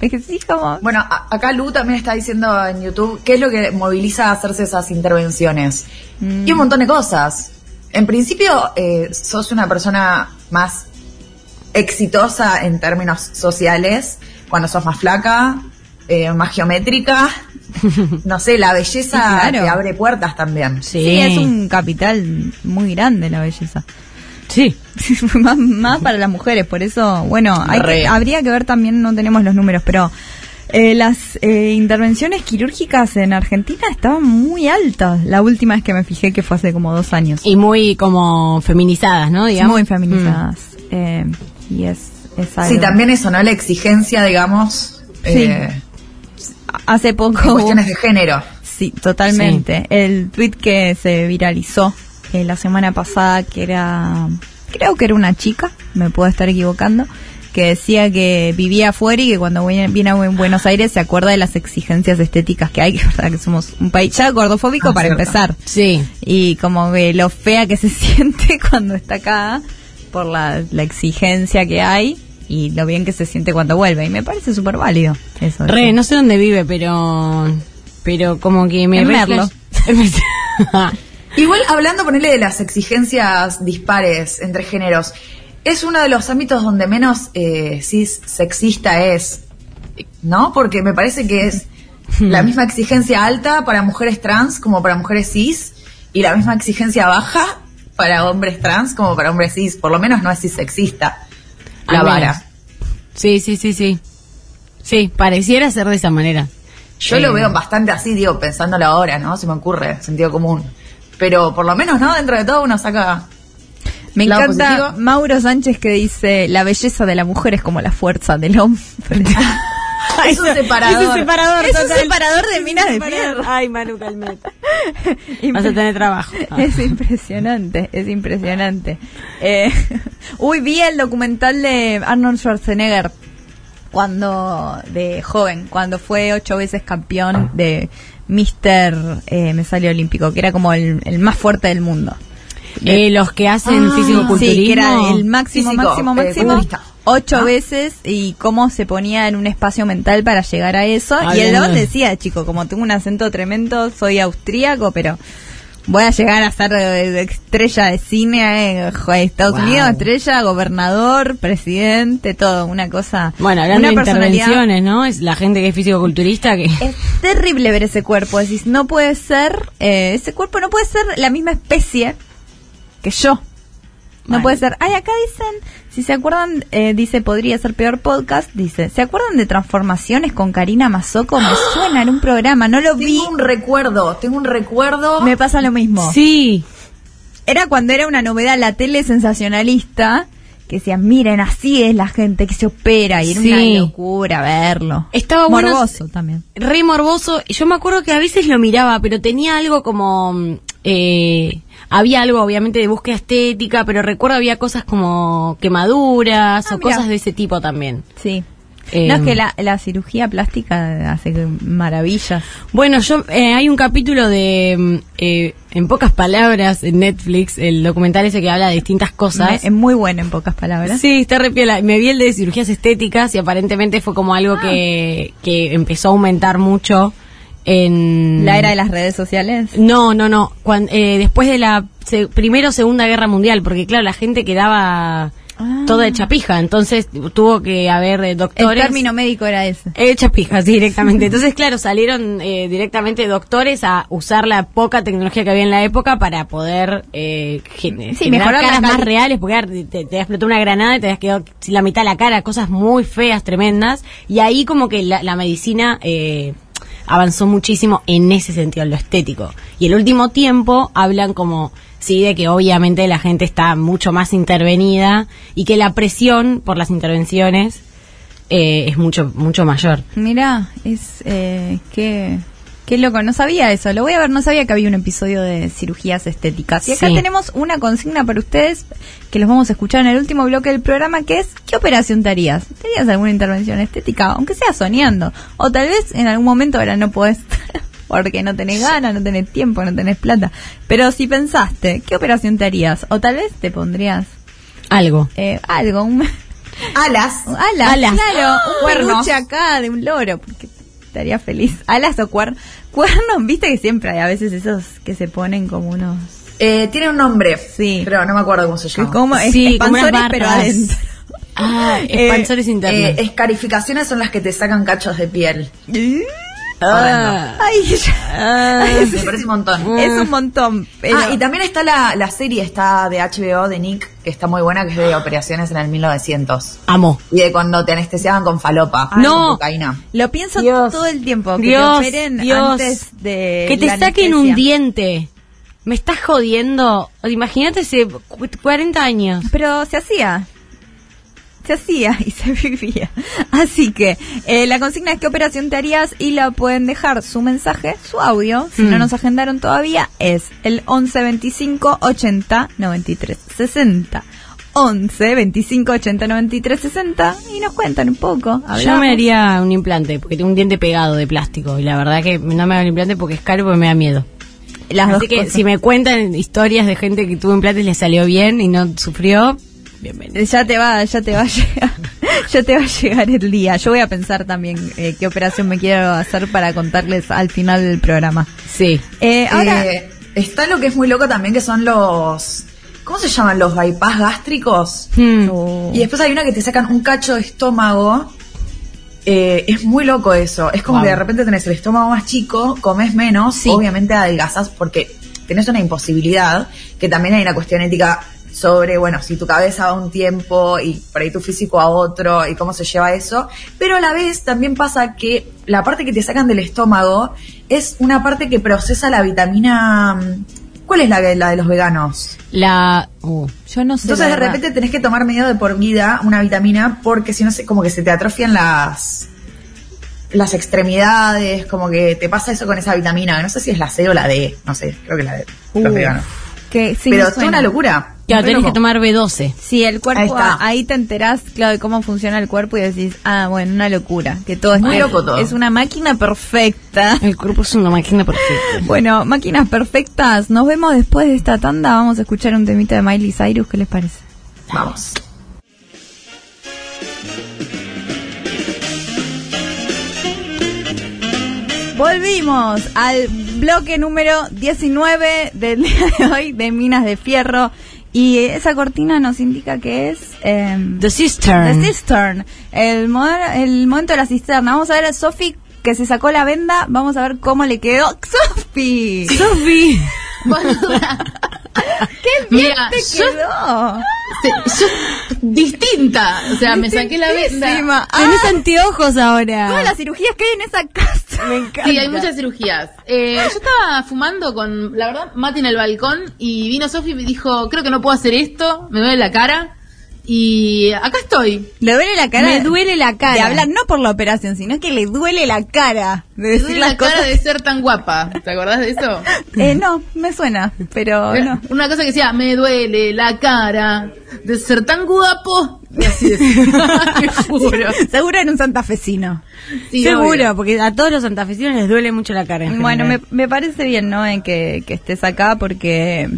Es que sí, como. Bueno, a- acá Lu también está diciendo en YouTube qué es lo que moviliza a hacerse esas intervenciones. Mm. Y un montón de cosas. En principio, eh, sos una persona más exitosa en términos sociales cuando sos más flaca, eh, más geométrica. No sé, la belleza Sí, claro. te abre puertas también. Sí. Sí, es un capital muy grande la belleza. Sí. más, más para las mujeres, por eso, bueno, hay que- habría que ver también, no tenemos los números, pero eh, las eh, intervenciones quirúrgicas en Argentina estaban muy altas. La última vez que me fijé, que fue hace como dos años. Y muy como feminizadas, ¿no? Digamos. muy feminizadas. Eh, y es, es algo. Sí, también eso, ¿no? La exigencia, digamos, eh, Hace en poco... cuestiones de género. Sí, totalmente. El tweet que se viralizó eh, la semana pasada, que era, creo que era una chica, me puedo estar equivocando, que decía que vivía afuera y que cuando viene, a Bu- Buenos Aires se acuerda de las exigencias estéticas que hay, que es verdad que somos un país ya gordofóbico Ah, para cierto. empezar. Sí. Y como que lo fea que se siente cuando está acá por la, la exigencia que hay y lo bien que se siente cuando vuelve. Y me parece súper válido eso. Re, no sé dónde vive, pero. Pero como que me. En Merlo. Igual hablando, ponerle de las exigencias dispares entre géneros, es uno de los ámbitos donde menos eh, cis sexista es, ¿no? Porque me parece que es la misma exigencia alta para mujeres trans como para mujeres cis y la misma exigencia baja para hombres trans como para hombres cis. Por lo menos no es cis sexista la vara. Sí, sí, sí, sí. Sí, pareciera ser de esa manera. Yo Eh, lo veo bastante así, digo, pensándolo ahora, ¿no? Se me ocurre, sentido común. Pero por lo menos, ¿no? Dentro de todo uno saca Me encanta positivo. Mauro Sánchez que dice la belleza de la mujer es como la fuerza del hombre. Es un separador. Es un separador, Es un total. separador de minas de fierro. Ay, Manu. Vas a tener trabajo. Ah. Es impresionante, es impresionante. Eh, uy, vi el documental de Arnold Schwarzenegger cuando de joven, cuando fue ocho veces campeón de Mister, eh, me salió olímpico, que era como el, el más fuerte del mundo. Eh, los que hacen Ah, físico-culturismo. Sí, que era el máximo, Físico, máximo, eh, máximo. Ocho Ah. veces y cómo se ponía en un espacio mental para llegar a eso. Ah, y el don decía, chico, como tengo un acento tremendo, soy austríaco, pero voy a llegar a ser eh, estrella de cine en Estados Wow. Unidos, estrella, gobernador, presidente, todo, una cosa. Bueno, hablando una de intervenciones, ¿no? Es la gente que es físico-culturista que... Es terrible ver ese cuerpo. Decís, no puede ser, eh, ese cuerpo no puede ser la misma especie que yo. No puede ser. Ay, acá dicen, si se acuerdan, eh, dice, podría ser peor podcast, dice, ¿se acuerdan de Transformaciones con Karina Mazoco? Me suena en un programa, no lo vi. Tengo un recuerdo, tengo un recuerdo. Me pasa lo mismo. Sí. Era cuando era una novedad la tele sensacionalista, que decían, miren, así es la gente que se opera, y era Sí. una locura verlo. Estaba bueno- Morboso también. Re morboso. Yo me acuerdo que a veces lo miraba, pero tenía algo como... mm, Eh, había algo obviamente de búsqueda estética, pero recuerdo había cosas como quemaduras Ah, o cosas de ese tipo también. Sí. Eh, no es que la, la cirugía plástica hace maravillas. Bueno, yo eh, hay un capítulo de, mm, eh, en pocas palabras, en Netflix, el documental ese que habla de distintas cosas. Es muy buena en pocas palabras. Sí, está re piola. Me vi el de cirugías estéticas y aparentemente fue como algo que, que empezó a aumentar mucho en... La era de las redes sociales. No, no, no. Cuan- eh, después de la se- primero o segunda guerra mundial, porque claro, la gente quedaba Ah. toda hecha pija. Entonces tuvo que haber eh, El doctores. término médico era ese. Hechas pijas, sí, directamente. Entonces, claro, salieron eh, directamente doctores a usar la poca tecnología que había en la época para poder eh, gen- Sí, generar mejorar caras más reales, porque te, te explotó una granada y te habías quedado la mitad de la cara, cosas muy feas, tremendas. Y ahí como que la, la medicina eh, avanzó muchísimo en ese sentido, en lo estético. Y el último tiempo hablan como, sí, de que obviamente la gente está mucho más intervenida y que la presión por las intervenciones eh, es mucho mucho mayor. Mira, es eh, qué, qué loco, no sabía eso. Lo voy a ver, no sabía que había un episodio de cirugías estéticas. Y acá Sí. tenemos una consigna para ustedes que los vamos a escuchar en el último bloque del programa, que es ¿qué operación te harías? ¿Te harías alguna intervención estética? Aunque sea soñando. O tal vez en algún momento ahora no podés porque no tenés ganas, no tenés tiempo, no tenés plata. Pero si pensaste, ¿qué operación te harías? O tal vez te pondrías Algo. eh, algo, un... Alas. Alas, Alas. claro, un peluche acá de un loro, porque estaría feliz. Alas o cuernos. Cuernos, viste que siempre hay a veces esos que se ponen como unos... Eh, tiene un nombre. Sí. Pero no me acuerdo cómo se llama. como es- Sí, como unas expansores, pero adentro. Ah, Eh, expansores internos. Eh, escarificaciones son las que te sacan cachos de piel. Ah. Ay, ya- Ah. Me parece un montón. es un montón. Pero Ah, y también está la, la serie está de HBO de Nick, que está muy buena, que es de operaciones en el 1900. Amo. Y de cuando te anestesiaban con falopa. No. Con cocaína. lo pienso Dios. todo el tiempo. Que Dios, te operen Dios. antes de que te la saquen un anestesia. diente. Me estás jodiendo. Imagínate hace cu- 40 años. Pero se hacía. Se hacía y se vivía. Así que eh, la consigna es qué operación te harías y la pueden dejar su mensaje, su audio, si no Mm. nos agendaron todavía, es el 11 25 80 93 60. 11 25 80 93 60 y nos cuentan un poco. Yo hablamos. me haría un implante, porque tengo un diente pegado de plástico. Y la verdad que no me hago el implante porque es caro porque me da miedo. las dos Así que cosas. si me cuentan historias de gente que tuvo implantes y le salió bien y no sufrió, bienvenido. Ya te va, ya te va a llegar, ya te va a llegar el día. Yo voy a pensar también eh, qué operación me quiero hacer para contarles al final del programa. Sí. Eh, ahora, Eh, está lo que es muy loco también, que son los... ¿Cómo se llaman? Los bypass gástricos. Hmm. Oh. Y después hay una que te sacan un cacho de estómago. Eh, es muy loco eso. Es como Wow. que de repente tenés el estómago más chico, comes menos, Sí. obviamente adelgazas porque tenés una imposibilidad, que también hay una cuestión ética sobre, bueno, si tu cabeza va un tiempo y por ahí tu físico a otro y cómo se lleva eso, pero a la vez también pasa que la parte que te sacan del estómago es una parte que procesa la vitamina... mm, ¿Cuál es la, la de los veganos? La. uh, yo no sé. Entonces de repente tenés que tomar medio de por vida una vitamina porque si no se, como que se te atrofian las las extremidades, como que te pasa eso con esa vitamina, no sé si es la C o la D, no sé, creo que la de los Uh, veganos. que sí, Pero es una locura. Claro, tenés que tomar B12. Sí, el cuerpo, Ahí está. ahí, te enterás, claro, de cómo funciona el cuerpo y decís, ah, bueno, una locura, que todo es Muy loco todo. Es una máquina perfecta. El cuerpo es una máquina perfecta. Bueno, máquinas perfectas, nos vemos después de esta tanda, vamos a escuchar un temita de Miley Cyrus, ¿qué les parece? Vamos. Volvimos al bloque número 19 del día de hoy de Minas de Fierro y esa cortina nos indica que es em, The Cistern. The Cistern, el, el momento de la cisterna. Vamos a ver a Sofi que se sacó la venda, vamos a ver cómo le quedó. ¡Sofi! Sofi. ¡Qué bien Mira, te yo- quedó! Yo- distinta. O sea, me saqué la venda. Tenés Ah, anteojos ahora. todas las cirugías que hay en esa casa. Me encanta. Sí, hay muchas cirugías. Eh, yo estaba fumando con, la verdad, Mati en el balcón y vino Sofi y me dijo, creo que no puedo hacer esto, me duele la cara. Y acá estoy. Le duele la cara. Me duele la cara. De hablar no por la operación, sino que le duele la cara de decir las la cara de ser tan guapa. ¿Te acordás de eso? Eh, no, me suena, pero no. Una cosa que decía, me duele la cara de ser tan guapo. Y así juro. Seguro en un santafesino. Sí, Seguro, obvio. porque a todos los santafesinos les duele mucho la cara. en Bueno, me, parece bien, ¿no? En que, que estés acá porque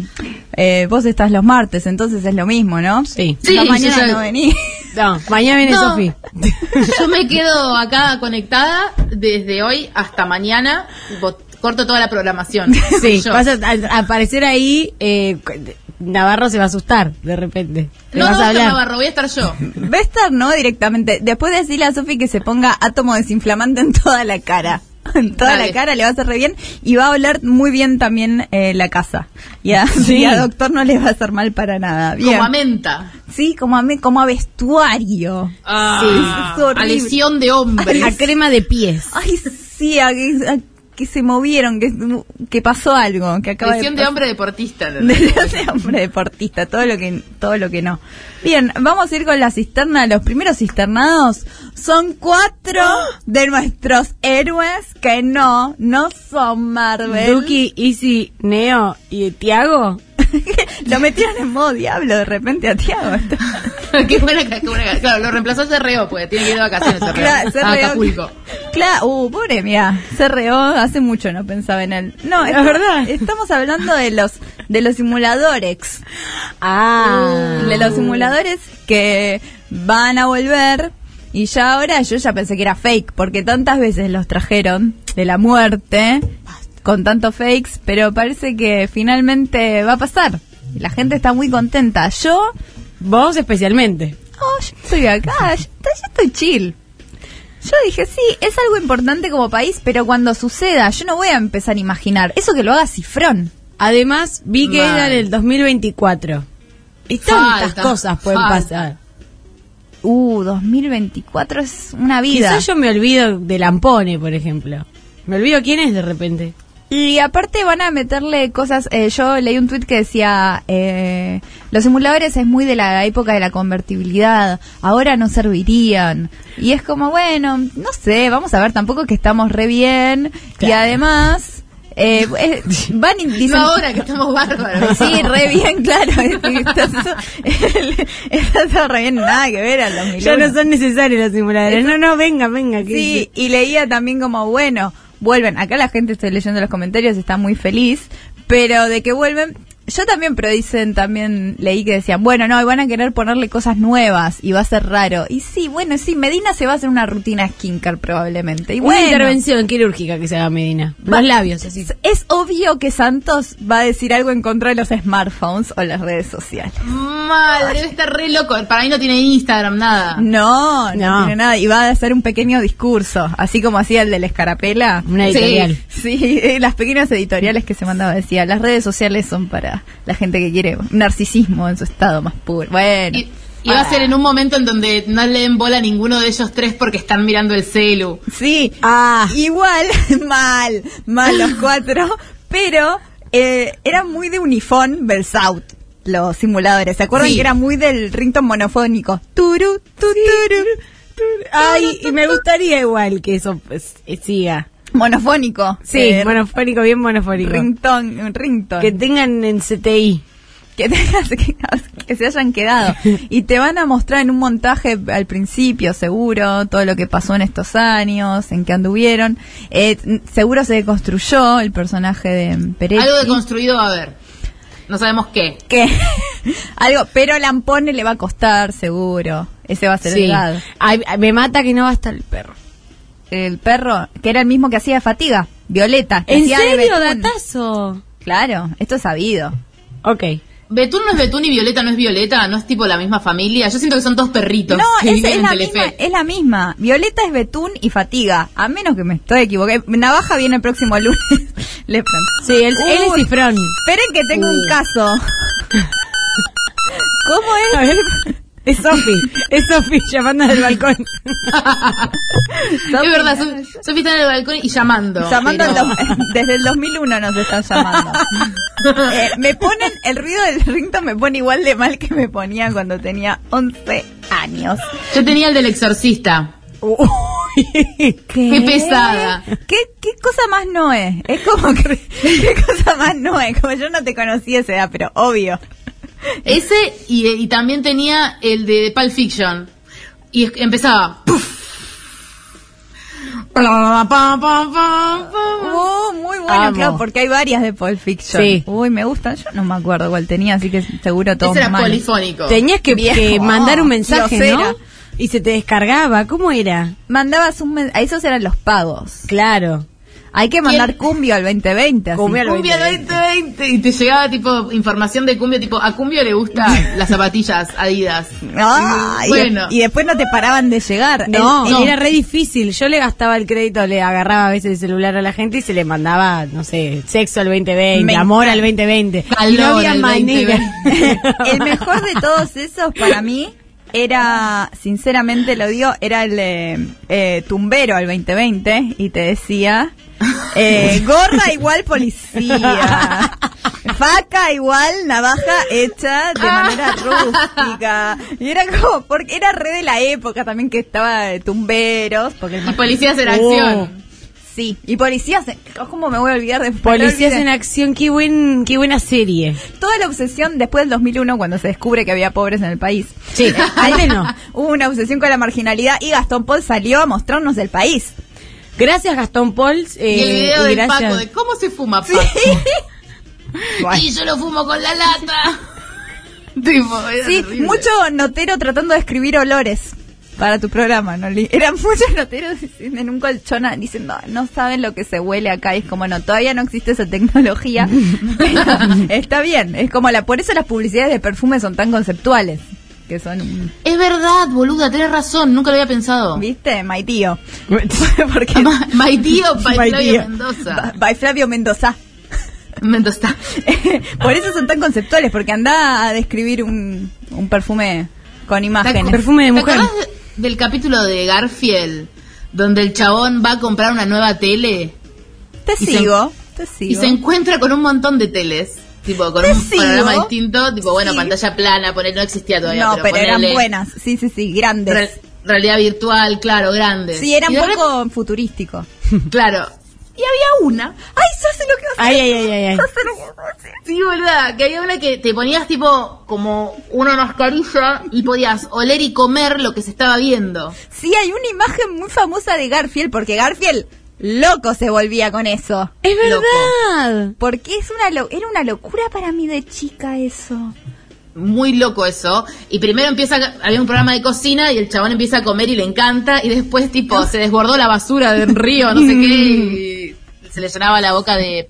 eh, vos estás los martes, entonces es lo mismo, ¿no? Sí. Sí, yo mañana ya- no venís. No, mañana viene No. Sofi. Yo me quedo acá conectada desde hoy hasta mañana. Corto toda la programación. Sí, Yo. vas a, a- a aparecer ahí eh, Navarro se va a asustar de repente. No, vas no, a está hablar. Navarro, voy a estar yo. Vestar no directamente. Después decirle a Sofi que se ponga átomo desinflamante en toda la cara. En toda Dale. la cara le va a hacer re bien y va a oler muy bien también eh, la casa. Y a, Sí. y a doctor no le va a hacer mal para nada. Bien. Como a menta. Sí, como a, me- como a vestuario. Ah, es a lesión de hombre. A crema de pies. Ay, sí, a, a que se movieron, que, que pasó algo, que acaba Lesión de hombre deportista. De, de hombre deportista, todo lo que todo lo que no. Bien, vamos a ir con la cisterna. Los primeros cisternados son cuatro de nuestros héroes que no, no son Marvel. Duki, Easy, Neo y Tiago. lo metieron en modo diablo de repente a Tiago. qué buena, qué buena. Claro, lo reemplazó CRO, pues tiene que ir de vacaciones CRO. Claro. Acapulco. Claro, uh, pobre mía, se reó, hace mucho no pensaba en él. No, Es verdad. Estamos hablando de los de los simuladores. Ah. de los simuladores que van a volver y ya ahora yo ya pensé que era fake porque tantas veces los trajeron de la muerte con tantos fakes, pero parece que finalmente va a pasar. La gente está muy contenta. Yo, Vos especialmente. oh, yo estoy acá, yo, yo estoy chill. Yo dije, sí, es algo importante como país, pero cuando suceda, yo no voy a empezar a imaginar. Eso que lo haga Cifrón. Además, vi que Mal. era en el 2024. Y tantas Falta, cosas pueden falta. pasar. Uh, 2024 es una vida. Quizás yo me olvido de Lampone, por ejemplo. Me olvido quién es de repente. Y aparte van a meterle cosas, eh, yo leí un tuit que decía, eh, los simuladores es muy de la época de la convertibilidad, ahora no servirían. Y es como, bueno, no sé, vamos a ver, tampoco que estamos re bien. Y además, eh, eh, van y dicen... No ahora que estamos bárbaros. Sí, re bien, claro. Está todo- está todo re bien, nada que ver a los Ya no 2001. son necesarios los simuladores. No, no, venga, venga. que- Sí, y leía también como, bueno, vuelven. Acá la gente, estoy leyendo los comentarios, está muy feliz, pero de que vuelven. Yo también, pero dicen también, leí que decían, bueno, no, y van a querer ponerle cosas nuevas y va a ser raro. Y sí, bueno, sí, Medina se va a hacer una rutina skincare probablemente. Y Una bueno, intervención quirúrgica que se haga Medina. Los labios, así. es, es obvio que Santos va a decir algo en contra de los smartphones o las redes sociales. Mal, debe estar re loco. Para mí no tiene Instagram, nada. No, no, No. tiene nada. Y va a hacer un pequeño discurso, así como hacía el de la escarapela. Una Sí. editorial. Sí, eh, las pequeñas editoriales que se mandaba decía, las redes sociales son para la gente que quiere narcisismo en su estado más puro. Bueno. Y, y va a ser en un momento en donde no le den bola a ninguno de ellos tres porque están mirando el celu. Sí, Ah. igual, mal, mal los cuatro, pero eh, eran muy de Unifón Belsaut los simuladores. ¿Se acuerdan Sí. que era muy del rington monofónico? Turu, tu, turu, turu, Ay, y me gustaría igual que eso pues, eh, siga. Monofónico. Sí, Eh, monofónico, bien monofónico. rington, un rington. Que tengan en CTI. que, tengas que, que se hayan quedado. Y te van a mostrar en un montaje al principio, seguro, todo lo que pasó en estos años, en que anduvieron. Eh, seguro se deconstruyó el personaje de Peretti. Algo de construido va a haber. No sabemos qué. que algo, pero Lampone le va a costar, seguro. Ese va a ser Sí. el dado. Ay, ay, me mata que no va a estar el perro. El perro, que era el mismo que hacía Fatiga, Violeta. ¿En serio, datazo? Claro, esto es sabido. Ok. Betún no es Betún y Violeta no es Violeta, no es tipo la misma familia. Yo siento que son dos perritos No, que es, viven es en la misma, es la misma. Violeta es Betún y Fatiga. A menos que me estoy equivocando. Navaja viene el próximo lunes. Le pregunto. Sí, él, él es cifrón. Esperen que tengo un caso. ¿Cómo es? A ver. Es Sofi. Es Sofi llamando del balcón. Es verdad, Sofi está en el balcón y llamando. Llamando pero- desde el 2001 nos están llamando. Eh, me ponen, el ruido del ringtone me pone igual de mal que me ponía cuando tenía 11 años. Yo tenía el del exorcista. ¿Qué? Qué pesada. ¿Qué, qué cosa más no es? Es como que, ¿qué cosa más no es? Como yo no te conocí a esa edad, pero obvio. Ese y, y también tenía el de Pulp Fiction. Y es- empezaba. ¡puf! Pa, pa, pa, pa, pa. Oh, muy bueno, Amo. claro, porque hay varias de Pulp Fiction. Sí. Uy, me gustan. Yo no me acuerdo cuál tenía, así que seguro todo Ese era mal. polifónico. Tenías que, que mandar un mensaje. ¿no? Y se te descargaba. ¿Cómo era? Mandabas un men- a esos eran los pagos. Claro. Hay que mandar cumbio al 2020. así. Cumbio al Cumbia 2020 y te llegaba tipo información de Cumbia, tipo a Cumbia le gustan las zapatillas Adidas. Ah, y- Bueno. y, después no te paraban de llegar. No, El- el- era re difícil. Yo le gastaba el crédito, le agarraba a veces el celular a la gente y se le mandaba, no sé, sexo al 2020, Me amor al 2020. Y no Calor había al manera. 2020. el mejor de todos esos para mí era, sinceramente lo digo, era el eh, eh, tumbero al 2020 y te decía, eh, gorra igual policía, faca igual navaja hecha de manera rústica. Y era como, porque era re de la época también que estaba de tumberos, porque el Y policías en Oh. Sí, y policías, en- ¿cómo me voy a olvidar de Policías en acción, qué buen, qué buena serie. Toda la obsesión después del 2001 cuando se descubre que había pobres en el país. Sí, antes no. Hubo una obsesión con la marginalidad y Gastón Paul salió a mostrarnos el país. Gracias Gastón Paul. eh, y el video y del gracias- Paco, de cómo se fuma Paco. Y yo lo fumo con la lata. tipo, Sí, terrible. mucho notero tratando de escribir olores para tu programa, ¿no? Li? Eran muchos noteros en un colchón diciendo, no saben lo que se huele acá. Y es como, no, todavía no existe esa tecnología. Pero está bien, es como la, por eso las publicidades de perfume son tan conceptuales. Que son, Es verdad, boluda, tenés razón, nunca lo había pensado. ¿viste? My tío. Porque, My tío, by My Flavio tío. Mendoza. by Flavio Mendoza. Mendoza. Por eso son tan conceptuales, porque anda a describir un, un perfume con imágenes. Perfume de ¿Te mujer. Del capítulo de Garfield donde el chabón va a comprar una nueva tele Te y se- sigo, te y sigo. se encuentra con un montón de teles? Tipo, con Te un sigo. panorama distinto, tipo, bueno, Sí. pantalla plana, poner, no existía todavía. no, pero, eran buenas. Sí, sí, sí, grandes. re- realidad virtual, claro, grande. sí, era Y un poco futurístico. Claro. Y había una. ¡Ay, ya sé lo que a Ay, ay, ay, ay, lo que hacer! Sí, boluda, que había una que te ponías tipo como una mascarilla y podías oler y comer lo que se estaba viendo. Sí, hay una imagen muy famosa de Garfield, porque Garfield loco se volvía con eso. Es Loco. verdad. Porque es una lo- era una locura para mí de chica eso. Muy loco eso. Y primero empieza, había un programa de cocina y el chabón empieza a comer y le encanta. Y después, tipo, se desbordó la basura del río, no sé qué. Y se le llenaba la boca de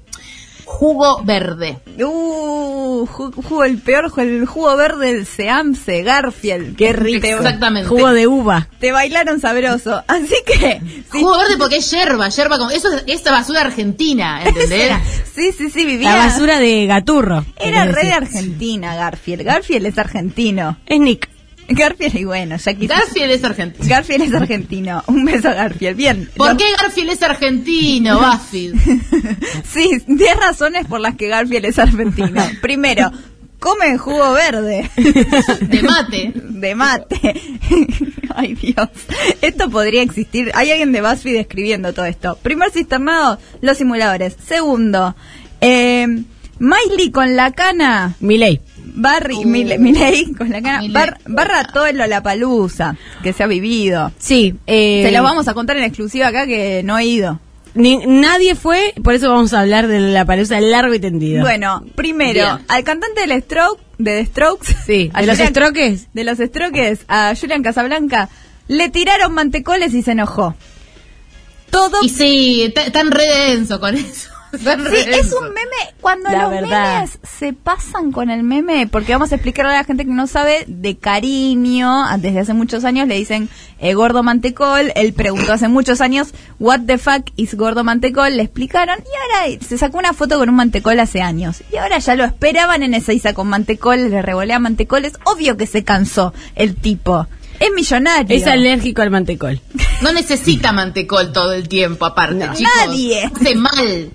jugo verde. Uh, ju- jugo el peor, el jugo verde del Seamse, Garfield. Qué rico. Exactamente. Jugo de uva. Te bailaron sabroso. Así que. Jugo verde porque es yerba, yerba como, eso es esta basura argentina, ¿entendés? sí, sí, sí, vivía. La basura de gaturro. Era re de. Argentina, Garfield. Garfield es argentino. Es Nick. Garfield, y bueno, ya quise. Garfield es argentino. Garfield es argentino. Un beso a Garfield. Bien. ¿Por qué Garfield es argentino, Buffy? Sí, 10 razones por las que Garfield es argentino. Primero, come jugo verde. De mate. De mate. Ay, Dios. Esto podría existir. Hay alguien de BuzzFeed escribiendo todo esto. Primer cisternado, los simuladores. Segundo, eh, Miley con la cana. Miley. Barry, Uh. Mile- Miley con la bar- barra todo el Lollapalooza que se ha vivido. Sí. Eh, Se lo vamos a contar en exclusiva acá que no he ido. ni- nadie fue, por eso vamos a hablar de la palusa largo y tendido. Bueno, primero, Bien. al cantante del Stroke, de The Strokes, Sí, a de los Strokes. de los Strokes, a Julian Casablanca, le tiraron mantecoles y se enojó. Todo Y sí, ta- tan re denso con eso. Sí, es un meme. Cuando La los verdad. memes se pasan con el meme, porque vamos a explicarle a la gente que no sabe, de cariño, desde hace muchos años le dicen eh, gordo mantecol. Él preguntó hace muchos años, ¿What the fuck is gordo mantecol? Le explicaron y ahora se sacó una foto con un mantecol hace años. Y ahora ya lo esperaban en Ezeiza con mantecol, le revolea mantecoles. Obvio que se cansó el tipo. Es millonario. Es alérgico al mantecol. No necesita mantecol todo el tiempo, aparte, No. chicos. Nadie. Hace mal.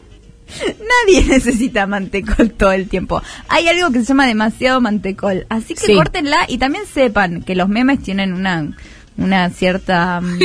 Nadie necesita mantecol todo el tiempo. Hay algo que se llama demasiado mantecol. Así que Sí. córtenla y también sepan que los memes tienen una una cierta mm,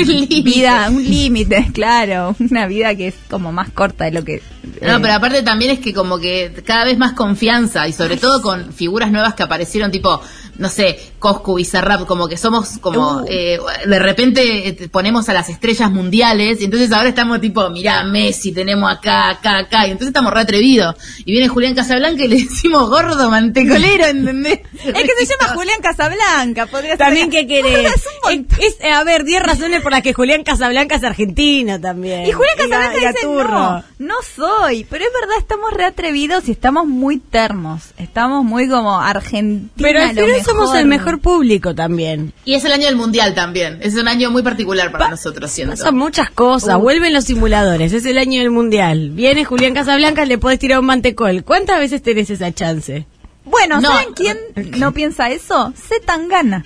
vida, un límite, claro, una vida que es como más corta de lo que... No, eh, pero aparte también es que como que cada vez más confianza y sobre todo con figuras nuevas que aparecieron tipo, no sé, Coscu, Bizarrap, como que somos como, Uh. eh, de repente eh, ponemos a las estrellas mundiales y entonces ahora estamos tipo, mirá, Messi, tenemos acá, acá, acá, y entonces estamos re atrevidos. Y viene Julián Casablanca y le decimos gordo mantecolero, ¿entendés? Es que se llama Julián Casablanca, podría ser. También que querés. Es eh, a ver, 10 razones por las que Julián Casablanca es argentino también. Y Julián Casablanca dice, Gaturro. no, no soy. Pero es verdad, estamos reatrevidos y estamos muy termos. Estamos muy como Argentina. Pero al final somos el mejor público también. Y es el año del mundial también. Es un año muy particular para nosotros, siento. Pasan muchas cosas. Vuelven los simuladores. Es el año del mundial. Viene Julián Casablanca, le podés tirar un mantecol. ¿Cuántas veces tenés esa chance? Bueno, No. ¿saben quién no piensa eso? Se tan gana.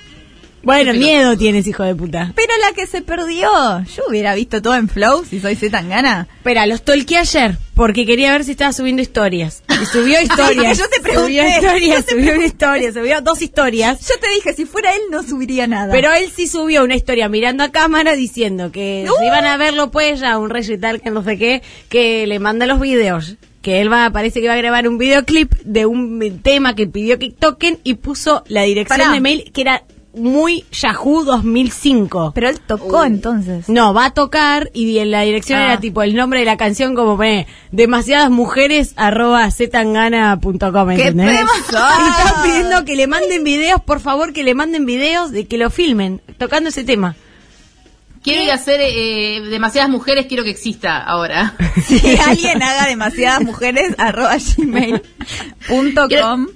Bueno, miedo tienes, hijo de puta. Pero la que se perdió, yo hubiera visto todo en Flow si soy Z Tangana. Espera, los tolqué ayer porque quería ver si estaba subiendo historias. Y subió historias. yo te pregunté, Subió historias, subió una historia, subió dos historias. Yo te dije, si fuera él no subiría nada. Pero él sí subió una historia mirando a cámara diciendo que si iban a verlo pues ya un recital que no sé qué, que le manda los videos. Que él va, parece que va a grabar un videoclip de un tema que pidió que toquen y puso la dirección Pará. de mail que era muy Yahoo 2005. Pero él tocó entonces. No, va a tocar y en la dirección Ah. era tipo el nombre de la canción como pone demasiadas mujeres arroba zetangana.com, ¡Qué ¿entendés? Y está pidiendo que le manden videos, por favor, que le manden videos de que lo filmen tocando ese tema. Quiero ir a hacer eh, demasiadas mujeres, quiero que exista ahora. Si alguien haga demasiadas mujeres, arroba gmail.com.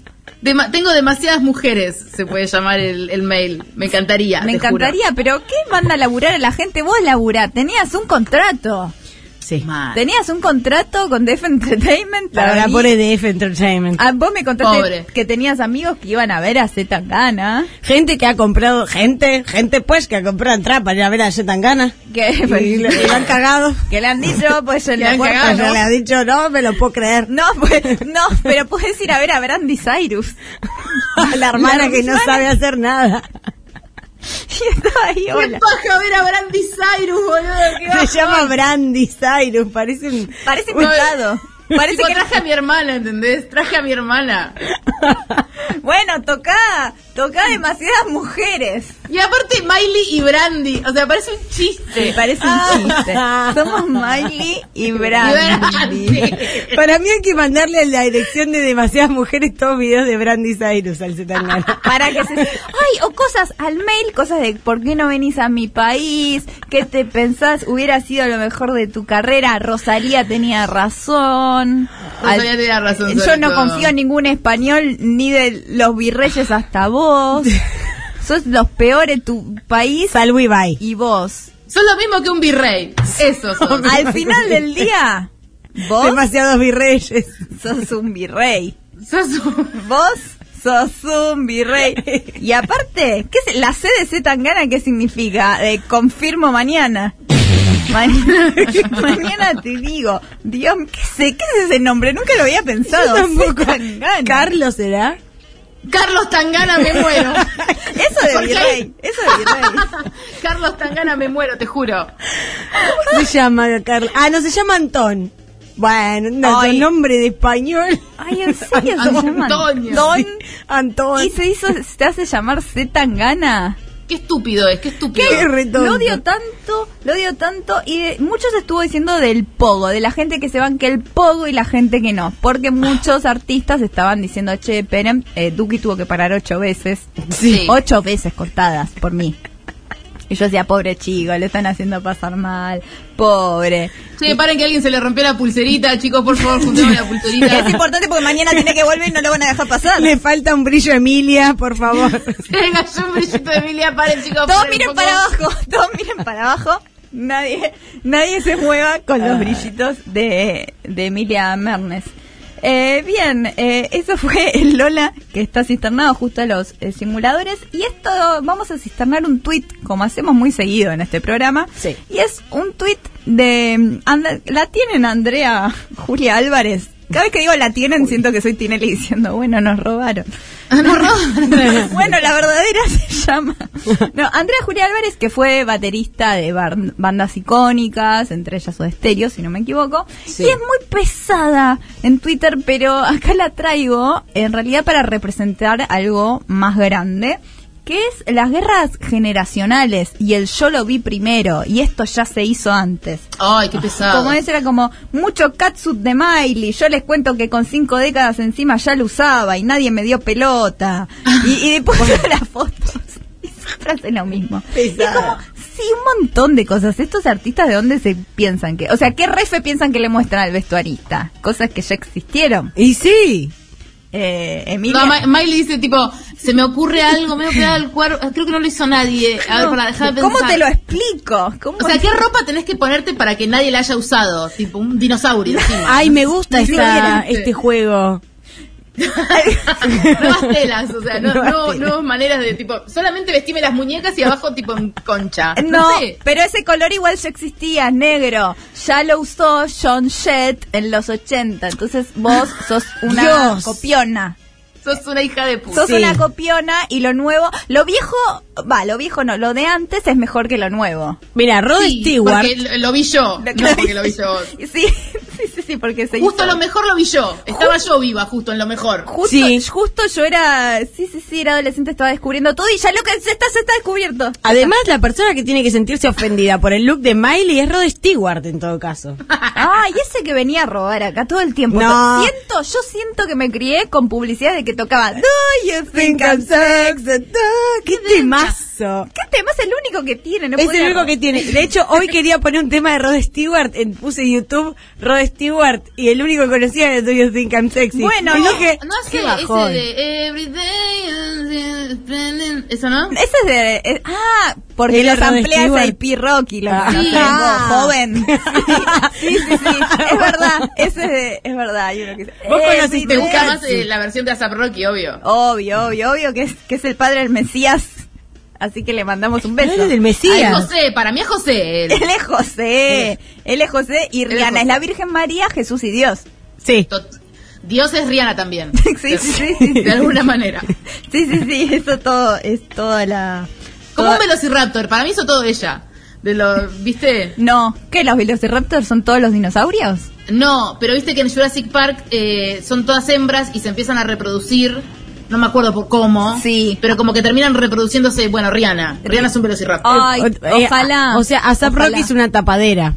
Dema- tengo demasiadas mujeres, se puede llamar el, el mail. Me encantaría. Me juro. encantaría, pero ¿qué manda a laburar a la gente? Vos laburá, tenías un contrato. Sí. Mal. Tenías un contrato con Def Entertainment. La para verdad, pone DF Entertainment. Ah, vos me contaste Pobre. que tenías amigos que iban a ver a Z Tangana. Gente que ha comprado, gente, gente pues que ha comprado entrada para ir a ver a Zetangana. Que, Y le, han cagado. que le han dicho, pues en Le la han puerta, cagado, ¿no? Le ha dicho, no, me lo puedo creer. No, pues, no, pero puedes ir a ver a Brandy Cyrus. la hermana La que no sabe hacer nada. Y estaba ahí, ¡Qué hola. paja ver a Brandy Cyrus, boludo! ¡Qué Se llama Brandy Cyrus, parece un... Parece Bueno, pintado. Parece Tipo, que traje a mi hermana, ¿entendés? Traje a mi hermana. Bueno, toca, toca demasiadas mujeres. Y aparte Miley y Brandy, o sea, parece un chiste. Me parece un chiste. Somos Miley y Brandy. Brandy. Para mí hay que mandarle a la dirección de demasiadas mujeres todos videos de Brandy Cyrus al Zetangana. Para que se... Ay, o cosas al mail, cosas de ¿por qué no venís a mi país? ¿Qué te pensás? Hubiera sido lo mejor de tu carrera. Rosalía tenía razón. Rosalía tenía razón Yo no todo. confío en ningún español, ni de los virreyes hasta vos. Sos los peores tu país Salvo y bye. y vos. Son lo mismo que un virrey. Eso son. Al final del día, vos Demasiados virreyes. sos un virrey. Sos un- Vos sos un virrey. Y aparte, ¿qué es la C de Z Tangana qué significa? Eh, confirmo mañana. Mañana, mañana te digo, Dios, ¿qué, sé, ¿qué es ese nombre? Nunca lo había pensado. Yo tampoco. Carlos será. Carlos Tangana, me muero. Eso de virrey, eso de virrey. Carlos Tangana, me muero, te juro. ¿Cómo se llama Carlos? Ah, no, se llama Antón. Bueno, no, Ay. nombre de español. Ay, ¿en serio se llama Antonio. Don? Antón. ¿Y se hizo, se hace llamar Z Tangana? Qué estúpido es, qué estúpido. Qué. Lo odio tanto, lo odio tanto y de- muchos estuvo diciendo del pogo, de la gente que se van que el pogo y la gente que no, porque muchos artistas estaban diciendo, che, esperen, eh, Duki tuvo que parar ocho veces, Sí. ocho veces contadas por mí. Y yo decía, pobre chico, le están haciendo pasar mal, pobre. Sí, paren que a alguien se le rompió la pulserita, chicos, por favor, juntemos la pulserita. Es importante porque mañana tiene que volver y no lo van a dejar pasar. Le falta un brillo a Emilia, por favor. Venga, yo un brillito de Emilia, paren, chicos. Todos paren miren para abajo, todos miren para abajo. Nadie, nadie se mueva con los brillitos de, de Emilia Mernes. Eh, bien, eh, eso fue el Lola que está cisternado justo a los eh, simuladores. Y esto vamos a cisternar un tweet, como hacemos muy seguido en este programa. Sí. Y es un tweet de. mm, And- la tienen Andrea Julia Álvarez. Cada vez que digo la tienen, siento que soy Tinelli diciendo, bueno, nos robaron. bueno, la verdadera se llama. No, Andrea Julia Álvarez, que fue baterista de bandas icónicas, entre ellas Soda Stereo, si no me equivoco. Sí. Y es muy pesada en Twitter, pero acá la traigo en realidad para representar algo más grande. Que es las guerras generacionales y el yo lo vi primero y esto ya se hizo antes. Ay, qué pesado. Como ese era como mucho catsup de Miley. Yo les cuento que con cinco décadas encima ya lo usaba y nadie me dio pelota. Y, y después de las fotos. Esa frase hacen lo mismo. Es como, sí, un montón de cosas. Estos artistas, ¿de dónde se piensan que? O sea, ¿qué refe piensan que le muestran al vestuarista? Cosas que ya existieron. Y sí. Eh, Emilia. No, Miley dice tipo, se me ocurre algo, me voy a el cuerpo, creo que no lo hizo nadie. A ver, para dejar de ¿Cómo pensar. te lo explico? ¿Cómo O sea, ¿qué ropa tenés que ponerte para que nadie la haya usado? Tipo un dinosaurio encima. Ay, me gusta esta, siquiera- este juego. nuevas telas, o sea, no, no, nuevas maneras de tipo, solamente vestime las muñecas y abajo tipo en concha. No, sé. pero ese color igual ya existía, negro. Ya lo usó John Jett en los 80. Entonces vos sos una Dios. copiona. Sos una hija de puta. Sos Sí. una copiona y lo nuevo, lo viejo, va, lo viejo no, lo de antes es mejor que lo nuevo. Mira, Rod Sí, Stewart. Porque lo, lo vi yo, no porque lo vi yo. Sí, sí, sí, sí, porque se Justo hizo- lo mejor lo vi yo. Estaba yo viva justo en lo mejor. Justo, Sí. justo yo era, sí, sí, sí, era adolescente, estaba descubriendo todo y ya lo que se está, se está descubierto. Además, la persona que tiene que sentirse ofendida por el look de Miley es Rod Stewart, en todo caso. Ay, ese que venía a robar acá todo el tiempo. No. Siento, yo siento que me crié con publicidad de que tocaba Do you think I'm sexy? ¡Qué ¿Qué tema es el único que tiene? No Es el único que tiene. De hecho, hoy quería poner un tema de Rod Stewart. En, puse en YouTube Rod Stewart y el único que conocía era Do You Think I'm Sexy. Bueno, no, dije, No hace qué ese bajón. de Everyday ¿Eso no? Ese es de... ah, porque los amplía Stewart. AP Rocky, lo Ah. Sí. Ah. joven. Sí, sí, sí, es verdad, ese es, de- es verdad. Hay uno que dice, Vos conociste gusta más eh, la versión de ASAP Rocky, obvio. Obvio, obvio, obvio que es, que es el padre del Mesías. Así que le mandamos un beso. Padre del Ay, Mesías. José, para mí es José. él. Él es José, él es José y es Rihanna José. es la Virgen María, Jesús y Dios. Sí. Tot- Dios es Rihanna también. Sí, sí, sí, sí, De alguna manera. Sí, sí, sí, eso todo es toda la... Como toda- un Velociraptor, para mí hizo todo ella. De lo, ¿viste? No, ¿qué? ¿Los Velociraptors son todos los dinosaurios? No, pero viste que en Jurassic Park eh, son todas hembras y se empiezan a reproducir. No me acuerdo por cómo. Sí. Pero como que terminan reproduciéndose. Bueno, Rihanna. Rihanna es un Velociraptor. Ay, Eh, ojalá. O sea, ASAP. Rocky es una tapadera.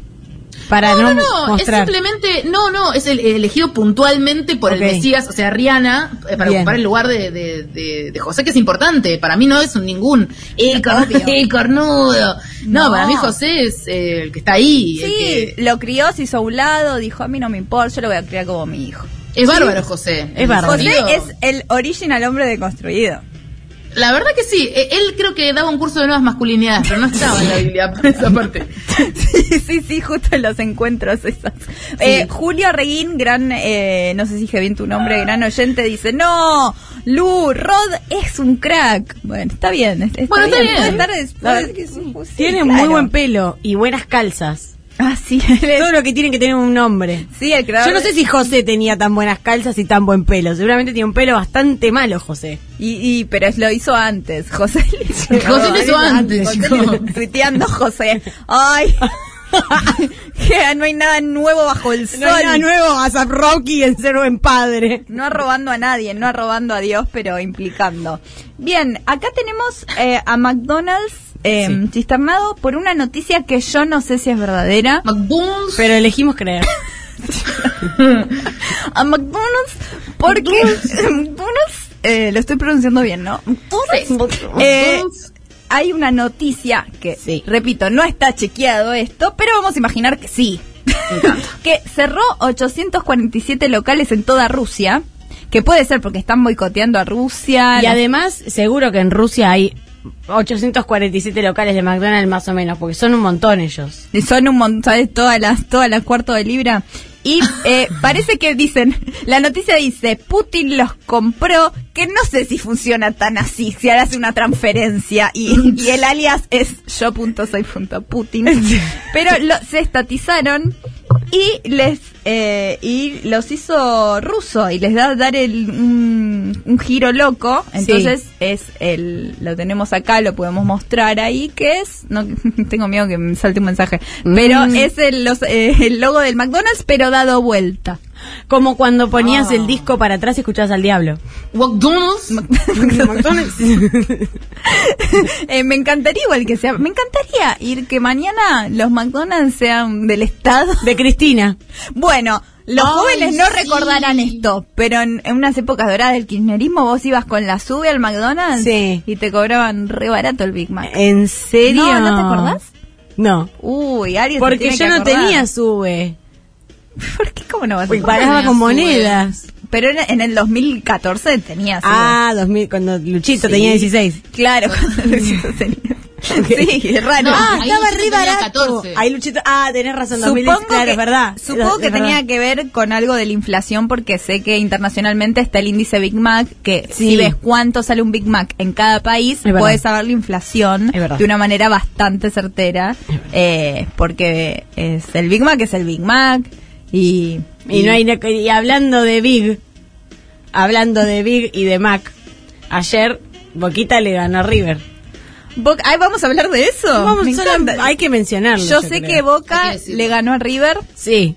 Para no, no, no, no, es mostrar. simplemente, no, no, es el, elegido puntualmente por el Mesías, o sea, Rihanna, eh, para Bien. ocupar el lugar de, de, de- de José, que es importante. Para mí no es un ningún, el, cor- el cornudo. No, No. para mí José es eh, el que está ahí. el Sí, que- lo crió, se hizo a un lado, dijo, a mí no me importa, yo lo voy a criar como mi hijo. Es bárbaro José. Es bárbaro. José es el original hombre deconstruido. La verdad que sí, eh, él creo que daba un curso de nuevas masculinidades, pero no estaba en la Biblia por esa parte. sí, sí, sí, justo en los encuentros esos. Eh, Julio Reguín, gran, eh, no sé si dije bien tu nombre, gran oyente, dice, no, Lu, Rod es un crack. Bueno, está bien. Está Bueno, está bien. Que sí, Tiene claro. muy buen pelo y buenas calzas. Ah, sí, Todo lo que tiene que tener un nombre. sí, el creador. Yo no sé si José tenía tan buenas calzas y tan buen pelo. Seguramente tiene un pelo bastante malo, José. Y, y, pero lo hizo antes, José lo hizo, José lo hizo antes, Tuiteando José. Ay, no hay nada nuevo bajo el sol. No hay nada nuevo a Rocky en ser buen padre. No robando a nadie, no robando a Dios, pero implicando. Bien, acá tenemos eh, a McDonald's eh, cisternado por una noticia que yo no sé si es verdadera. McBoons. Pero elegimos creer. A McDonald's porque McDonald's, eh, lo estoy pronunciando bien, ¿no? McDonald's, eh, McDonald's. hay una noticia que, Sí. repito, no está chequeado esto, pero vamos a imaginar que sí. que cerró 847 locales en toda Rusia, que puede ser porque están boicoteando a Rusia. Y además, seguro que en Rusia hay 847 locales de McDonald's más o menos, porque son un montón ellos. Y son un montón, ¿sabes? Todas las, todas las cuartos de libra. Y eh, parece que dicen, la noticia dice, Putin los compró, que no sé si funciona tan así, si ahora hace una transferencia y, y el alias es yo.soy.putin. Pero lo, se estatizaron y les eh, y los hizo ruso y les da dar el, un, un giro loco. Entonces es el lo tenemos acá, lo podemos mostrar ahí, que es, no tengo miedo que me salte un mensaje, pero Mm. es el, los, eh, el logo del McDonald's, pero dado vuelta. Como cuando ponías el disco para atrás y escuchabas al diablo. McDonald's. Eh, me encantaría igual que sea, me encantaría ir que mañana los McDonald's sean del Estado. De Cristina. Bueno, Los Ay, jóvenes no sí. recordarán esto, pero en, en unas épocas doradas del kirchnerismo vos ibas con la sube al McDonald's Sí. y te cobraban re barato el Big Mac. ¿En serio? No, ¿no te acordás? No. Uy, Aries se Porque yo no tenía sube. ¿Cómo no vas a pagaba con monedas. Pero en, en el 2014 tenía sube. Ah, 2000, cuando Luchito Sí. tenía 16. Claro, cuando Luisito tenía. Sí, es raro. No, Ah, ahí estaba Luchito tenía barato. 14. Ahí Luchito, ah, tenés razón, 2010, Supongo claro, que, es verdad. Supongo Es que verdad. tenía que ver con algo de la inflación porque sé que internacionalmente está el índice Big Mac, que Sí. si ves cuánto sale un Big Mac en cada país, puedes saber la inflación de una manera bastante certera, eh, porque es el Big Mac es el Big Mac y... Y no hay y hablando de Big, hablando de Big y de Mac, ayer Boquita le ganó a River. Ay, vamos a hablar de eso. Vamos, Me solo- encanta. hay que mencionarlo. Yo sé creo. que Boca le ganó a River Sí,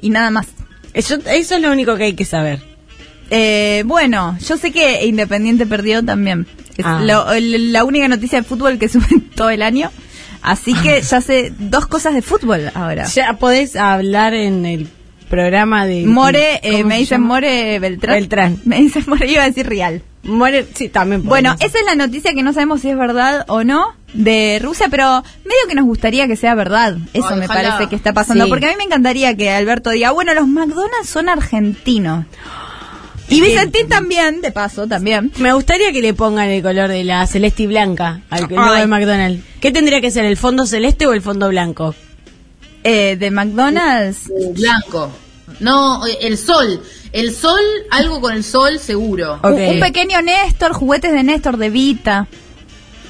y nada más. eso, eso es lo único que hay que saber. Eh, bueno, yo sé que Independiente perdió también. Es Ah. lo- el- la única noticia de fútbol que suben todo el año. Así que ya sé dos cosas de fútbol ahora. Ya podés hablar en el programa de... More, eh, ¿cómo me dicen? More Beltrán. Beltrán. Me dicen More, iba a decir Real. More, sí, también Bueno, esa es la noticia que no sabemos si es verdad o no de Rusia, pero medio que nos gustaría que sea verdad. Eso Ay, me ojalá. parece que está pasando. Sí. Porque a mí me encantaría que Alberto diga, bueno, los McDonald's son argentinos. Y Vicentín también, de paso, también. Me gustaría que le pongan el color de la celeste y blanca al logo de McDonald's. ¿Qué tendría que ser, el fondo celeste o el fondo blanco? Eh, de McDonald's. Blanco. No, el sol. El sol, algo con el sol seguro. Un, un pequeño Néstor, juguetes de Néstor de Vita.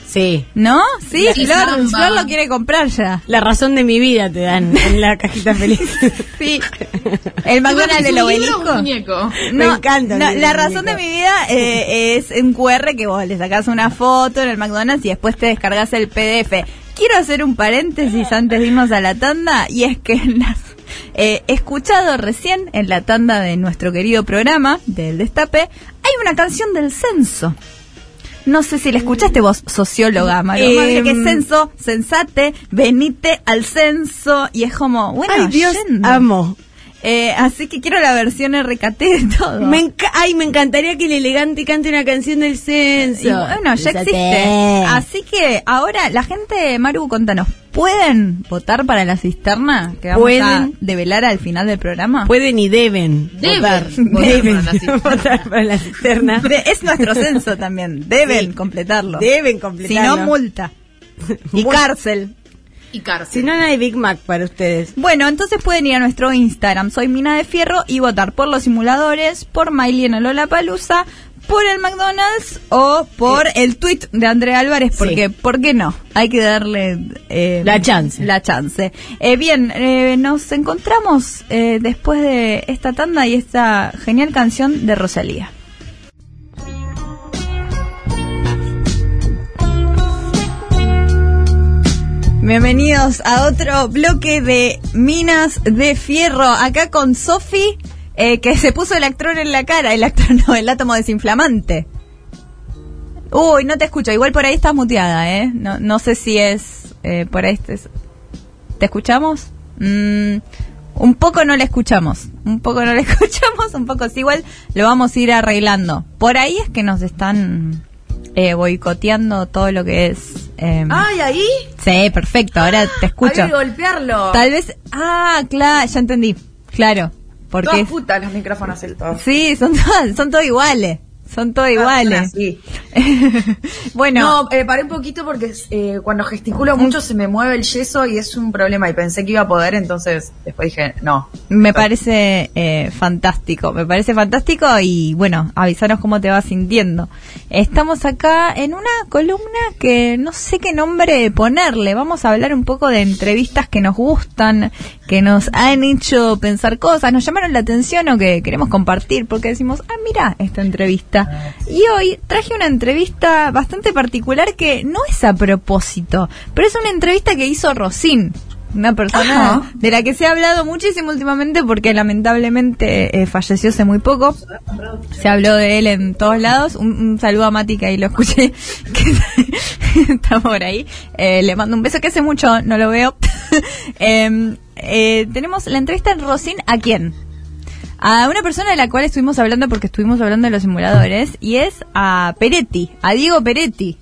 Sí. ¿No? Sí, Sí, Flor, lo quiere comprar ya. La razón de mi vida te dan en la cajita feliz. Sí. El McDonald's ¿Es del obelisco. muñeco? Me encanta no, la razón de mi vida eh, es un QR que vos le sacás una foto en el McDonald's y después te descargas el PDF. Quiero hacer un paréntesis antes de irnos a la tanda y es que las, eh, he escuchado recién en la tanda de nuestro querido programa del Destape hay una canción del censo. No sé si la escuchaste vos, socióloga, Maru. Em, que censo, sensate, venite al censo. Y es como, bueno, Ay, Dios, yendo. amo. Eh, así que quiero la versión RKT de todo. Me enca- Ay, me encantaría que el elegante cante una canción del censo. Y bueno, ya existe. Así que ahora, la gente, Maru, contanos, ¿pueden votar para la cisterna que vamos a Pueden. develar al final del programa? Pueden y deben Deben votar. votar Deben para la cisterna. votar para la cisterna. De- es nuestro censo también, deben Sí. completarlo. Deben si completarlo. no, multa. Y cárcel. Y cárcel. Si no, no hay Big Mac para ustedes. Bueno, entonces pueden ir a nuestro Instagram, soy Mina de Fierro, y votar por los simuladores, por Miley en el Lollapalooza, por el McDonald's o por el tweet de Andrea Álvarez, porque, ¿por qué no? Hay que darle eh, La chance. La chance. Eh, bien, eh, nos encontramos eh, después de esta tanda y esta genial canción de Rosalía. Bienvenidos a otro bloque de Minas de Fierro. Acá con Sofi, eh, que se puso el actrón en la cara. El actrón, no, el átomo desinflamante. Uy, no te escucho. Igual por ahí estás muteada, ¿eh? No, no sé si es eh, por ahí. ¿Te escuchamos? Mm, un poco no le escuchamos. Un poco no le escuchamos, un poco sí. Igual lo vamos a ir arreglando. Por ahí es que nos están eh, boicoteando todo lo que es. eh, Ay, ahí. Sí, perfecto, ahora te escucho. Hay que golpearlo. Tal vez. Ah, claro, ya entendí. Claro. Porque. Todas putas los micrófonos el todo. Sí, son todas, son todos iguales. Son todos iguales. Sí. bueno, No, eh, paré un poquito porque eh, cuando gesticulo mucho se me mueve el yeso y es un problema y pensé que iba a poder, entonces después dije, no. me parece eh, fantástico. Me parece fantástico y bueno, avisanos cómo te vas sintiendo. Estamos acá en una columna que no sé qué nombre ponerle. Vamos a hablar un poco de entrevistas que nos gustan, que nos han hecho pensar cosas, nos llamaron la atención o que queremos compartir porque decimos, ah, mira esta entrevista. Y hoy traje una entrevista bastante particular que no es a propósito, pero es una entrevista que hizo Rosín. Una persona Ajá. de la que se ha hablado muchísimo últimamente porque lamentablemente eh, falleció hace muy poco. Se habló de él en todos lados. Un, un saludo a Mati que ahí lo escuché, que está por ahí. Eh, le mando un beso que hace mucho no lo veo. Em, eh, tenemos la entrevista en Rosín a quién? A una persona de la cual estuvimos hablando porque estuvimos hablando de los simuladores y es a Peretti, a Diego Peretti.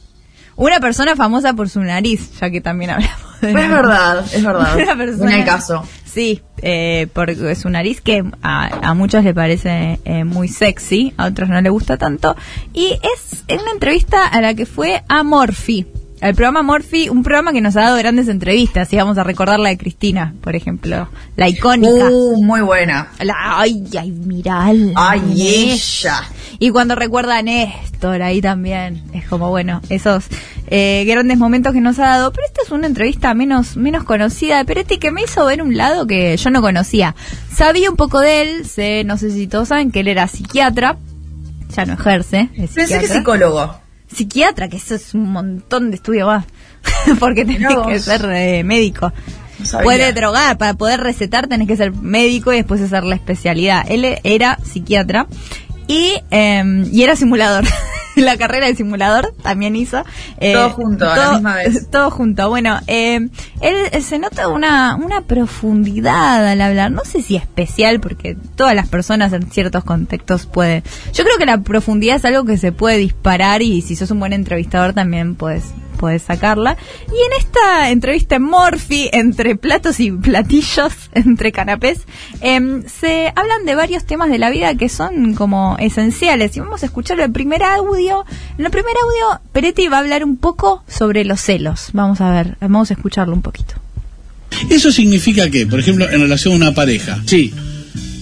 Una persona famosa por su nariz, ya que también hablamos de Es verdad, es verdad. Una persona- En el caso. Sí, eh, por su nariz que a, a muchos le parece eh, muy sexy, a otros no le gusta tanto. Y es en una entrevista a la que fue a Morphy. El programa Morphy, un programa que nos ha dado grandes entrevistas, y vamos a recordar la de Cristina, por ejemplo, la icónica. Uh, muy buena. La- ay, ay, mirala. Ay, ella. Y cuando recuerda a Néstor, ahí también. Es como, bueno, esos eh, grandes momentos que nos ha dado. Pero esta es una entrevista menos, menos conocida de Peretti que me hizo ver un lado que yo no conocía. Sabía un poco de él, sé, no sé si todos saben que él era psiquiatra. Ya no ejerce. es Pensé que psicólogo. Psiquiatra, que eso es un montón de estudio más. Porque Mirá tenés que vos. ser eh, médico. No. Puede drogar, para poder recetar tenés que ser médico y después hacer la especialidad. Él era psiquiatra y, eh, y era simulador. la carrera de simulador también hizo. Eh, Todo junto, a la misma vez. Todo junto. Bueno, eh, él se nota una, una profundidad al hablar. No sé si especial, porque todas las personas en ciertos contextos pueden. Yo creo que la profundidad es algo que se puede disparar y si sos un buen entrevistador también puedes puedes sacarla. Y en esta entrevista en Morphy, entre platos y platillos, entre canapés, em, se hablan de varios temas de la vida que son como esenciales. Y vamos a escuchar el primer audio. En el primer audio, Peretti va a hablar un poco sobre los celos. Vamos a ver, vamos a escucharlo un poquito. Eso significa que, por ejemplo, en relación a una pareja, Sí.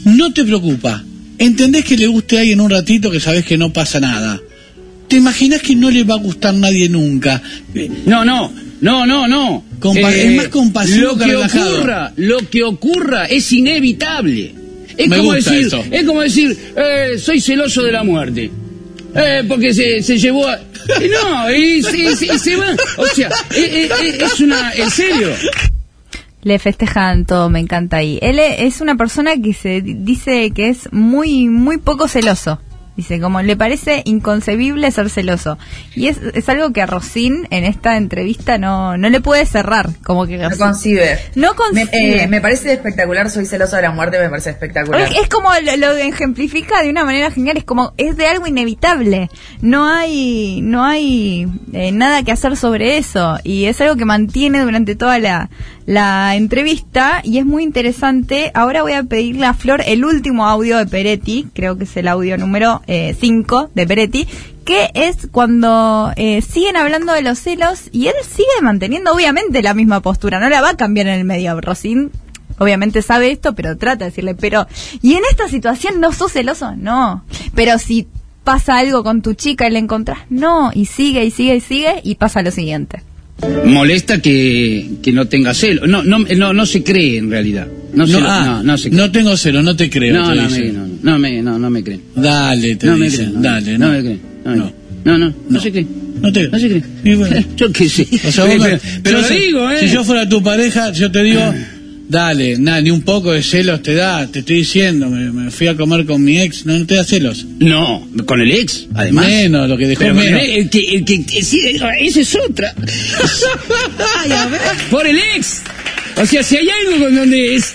no te preocupa. Entendés que le guste a alguien un ratito que sabes que no pasa nada. ¿Te imaginas que no le va a gustar nadie nunca? Eh, No, no, no, no, no. Eh, es más compasivo Lo que ocurra, lo que ocurra es inevitable. Es Me como gusta decir, eso. es como decir, eh, soy celoso de la muerte. Eh, porque se, se llevó a... Eh, no, y, se- y se- y se va. O sea, eh, eh, eh, es una... En serio. Le festejan todo, me encanta ahí. Él e- es una persona que se di- dice que es muy, muy poco celoso. Dice, como le parece inconcebible ser celoso. Y es, es algo que a Rosín en esta entrevista no, no le puede cerrar. Como que No concibe. No Me, concibe. eh, me parece espectacular, soy celoso de la muerte, me parece espectacular. Es, es como lo, lo ejemplifica de una manera genial, es como es de algo inevitable. No hay no hay eh, nada que hacer sobre eso y es algo que mantiene durante toda la la entrevista y es muy interesante. Ahora voy a pedirle a Flor el último audio de Peretti, creo que es el audio número 5 de Peretti, que es cuando eh, siguen hablando de los celos y él sigue manteniendo obviamente la misma postura, no la va a cambiar en el medio. Rosín obviamente sabe esto, pero trata de decirle, pero, ¿y en esta situación no sos celoso? No. Pero si pasa algo con tu chica y la encontrás, no. Y sigue y sigue y sigue y pasa lo siguiente. Molesta que, que no tenga celo. No, no, no, no se cree en realidad. No, no, ah, no, no se cree. no tengo cero, no te creo. no, te no, me, no, no, me, no, no me creen. Dale, te no me dicen, creen. No, dale, no no. me creen. No, me No. creen. no, no, no, se cree. No te- No se cree. Bueno. Yo qué sé. O sea, pero, pero, pero yo lo digo, ¿eh? Si yo fuera tu pareja, yo te digo, dale, nada, ni un poco de celos te da, te estoy diciendo, me, me fui a comer con mi ex, no, no te da celos. No, con el ex, además. Menos, lo que dejó Pero el, menos. el que, el que, que- sí, esa es otra. Por el ex. O sea, si hay algo con donde es.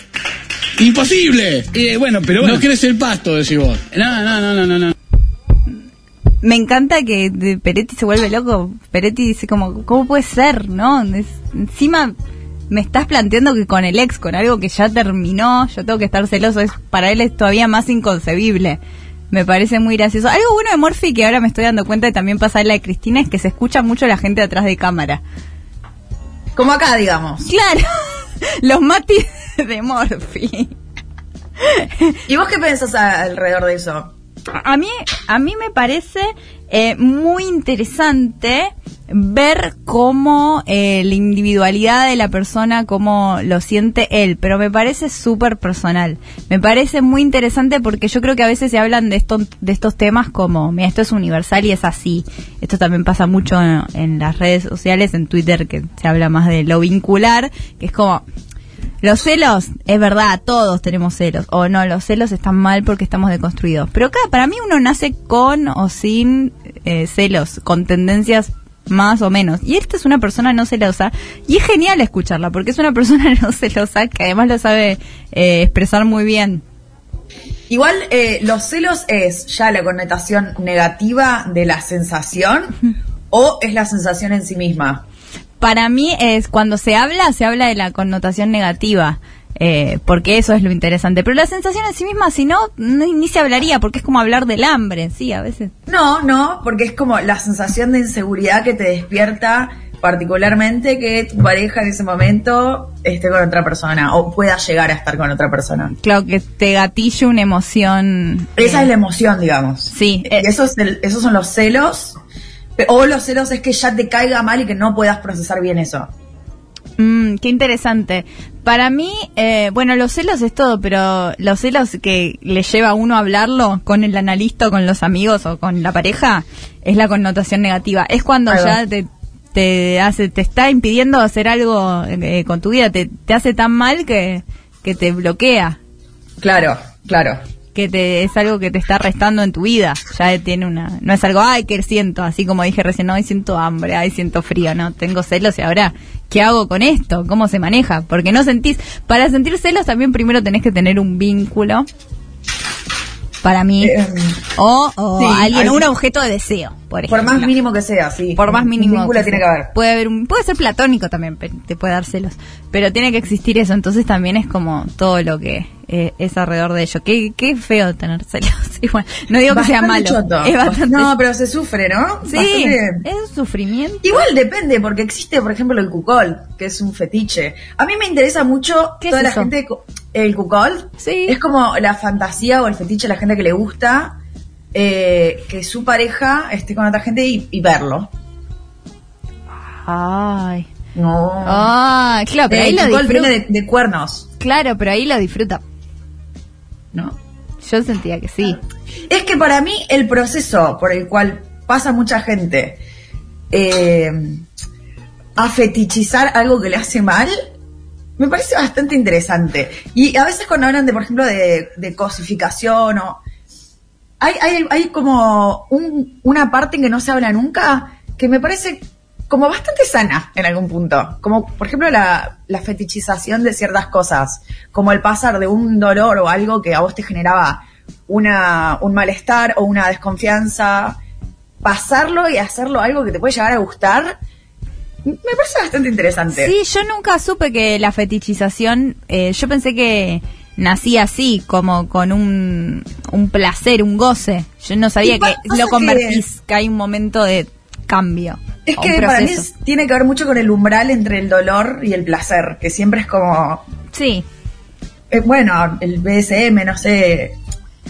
¡Imposible! eh, bueno, pero bueno. No crece el pasto, decís vos. No, no, no, no, no, no. Me encanta que Peretti se vuelve loco. Peretti dice como, ¿cómo puede ser, no? Es- encima me estás planteando que con el ex, con algo que ya terminó, yo tengo que estar celoso. Es, para él es todavía más inconcebible. Me parece muy gracioso. Algo bueno de Morphy que ahora me estoy dando cuenta y también pasa en la de Cristina es que se escucha mucho la gente atrás de cámara. Como acá, digamos. Claro, los matis de Morphy. ¿Y vos qué pensás alrededor de eso? A mí, a mí me parece eh, muy interesante ver cómo eh, la individualidad de la persona, cómo lo siente él, pero me parece súper personal. Me parece muy interesante porque yo creo que a veces se hablan de, esto, de estos temas como, mira, esto es universal y es así. Esto también pasa mucho en, las redes sociales, en Twitter, que se habla más de lo vincular, que es como, los celos, es verdad, todos tenemos celos. O no, los celos están mal porque estamos deconstruidos. Pero acá, para mí uno nace con o sin eh, celos, con tendencias más o menos. Y esta es una persona no celosa. Y es genial escucharla, porque es una persona no celosa que además lo sabe eh, expresar muy bien. Igual eh, los celos es ya la connotación negativa de la sensación o es la sensación en sí misma. Para mí es cuando se habla, se habla de la connotación negativa. Eh, porque eso es lo interesante. Pero la sensación en sí misma, si no, ni, ni se hablaría, porque es como hablar del hambre sí, a veces. No, no, porque es como la sensación de inseguridad que te despierta particularmente que tu pareja en ese momento esté con otra persona o pueda llegar a estar con otra persona. Claro, que te gatille una emoción. Esa eh, es la emoción, digamos. Sí, eh. eso es el- esos son los celos. O los celos es que ya te caiga mal y que no puedas procesar bien eso. Mm, qué interesante. Para mí, eh, bueno, los celos es todo, pero los celos que le lleva a uno a hablarlo con el analista, o con los amigos o con la pareja, es la connotación negativa. Es cuando Ahí ya te, te hace, te está impidiendo hacer algo eh, con tu vida, te, te hace tan mal que, que te bloquea, Claro, claro. que te, es algo que te está restando en tu vida. Ya tiene una, no es algo, ay, que siento, así como dije recién, no, ay, siento hambre, ay, siento frío, no, tengo celos y ahora, ¿qué hago con esto? ¿Cómo se maneja? Porque no sentís, para sentir celos también primero tenés que tener un vínculo, para mí, Eh, o, o sí, alguien, hay- un objeto de deseo, por ejemplo. Por más mínimo que sea, sí. Por más mínimo vínculo tiene que haber. Puede haber un, puede ser platónico también, te puede dar celos. Pero tiene que existir eso, entonces también es como todo lo que eh, es alrededor de ello. Qué, qué feo tener celos. Igual, no digo que sea malo. Choto. Es bastante. No, pero se sufre, ¿no? sí, Bastante- es un sufrimiento. Igual depende, porque existe, por ejemplo, el cucol, que es un fetiche. A mí me interesa mucho ¿Qué es toda la gente. El cucol Sí. es como la fantasía o el fetiche de la gente que le gusta eh, que su pareja esté con otra gente y, y verlo. Ay. No. Ah, claro, pero ahí el lo disfruta. de cuernos, Claro, pero ahí lo disfruta. ¿no? Yo sentía que sí. Es que para mí el proceso por el cual pasa mucha gente eh, a fetichizar algo que le hace mal, me parece bastante interesante. Y a veces cuando hablan de, por ejemplo, de, de cosificación o... Hay, hay, hay como un- una parte que no se habla nunca que me parece como bastante sana en algún punto. Como, por ejemplo, la, la fetichización de ciertas cosas. Como el pasar de un dolor o algo que a vos te generaba una, un malestar o una desconfianza, pasarlo y hacerlo algo que te puede llegar a gustar, me parece bastante interesante. Sí, yo nunca supe que la fetichización, eh, yo pensé que nacía así, como con un, un placer, un goce. Yo no sabía que lo convertís, que... hay un momento de cambio. Es que para mí es- tiene que ver mucho con el umbral entre el dolor y el placer, que siempre es como, Sí, eh, bueno, el BSM, no sé,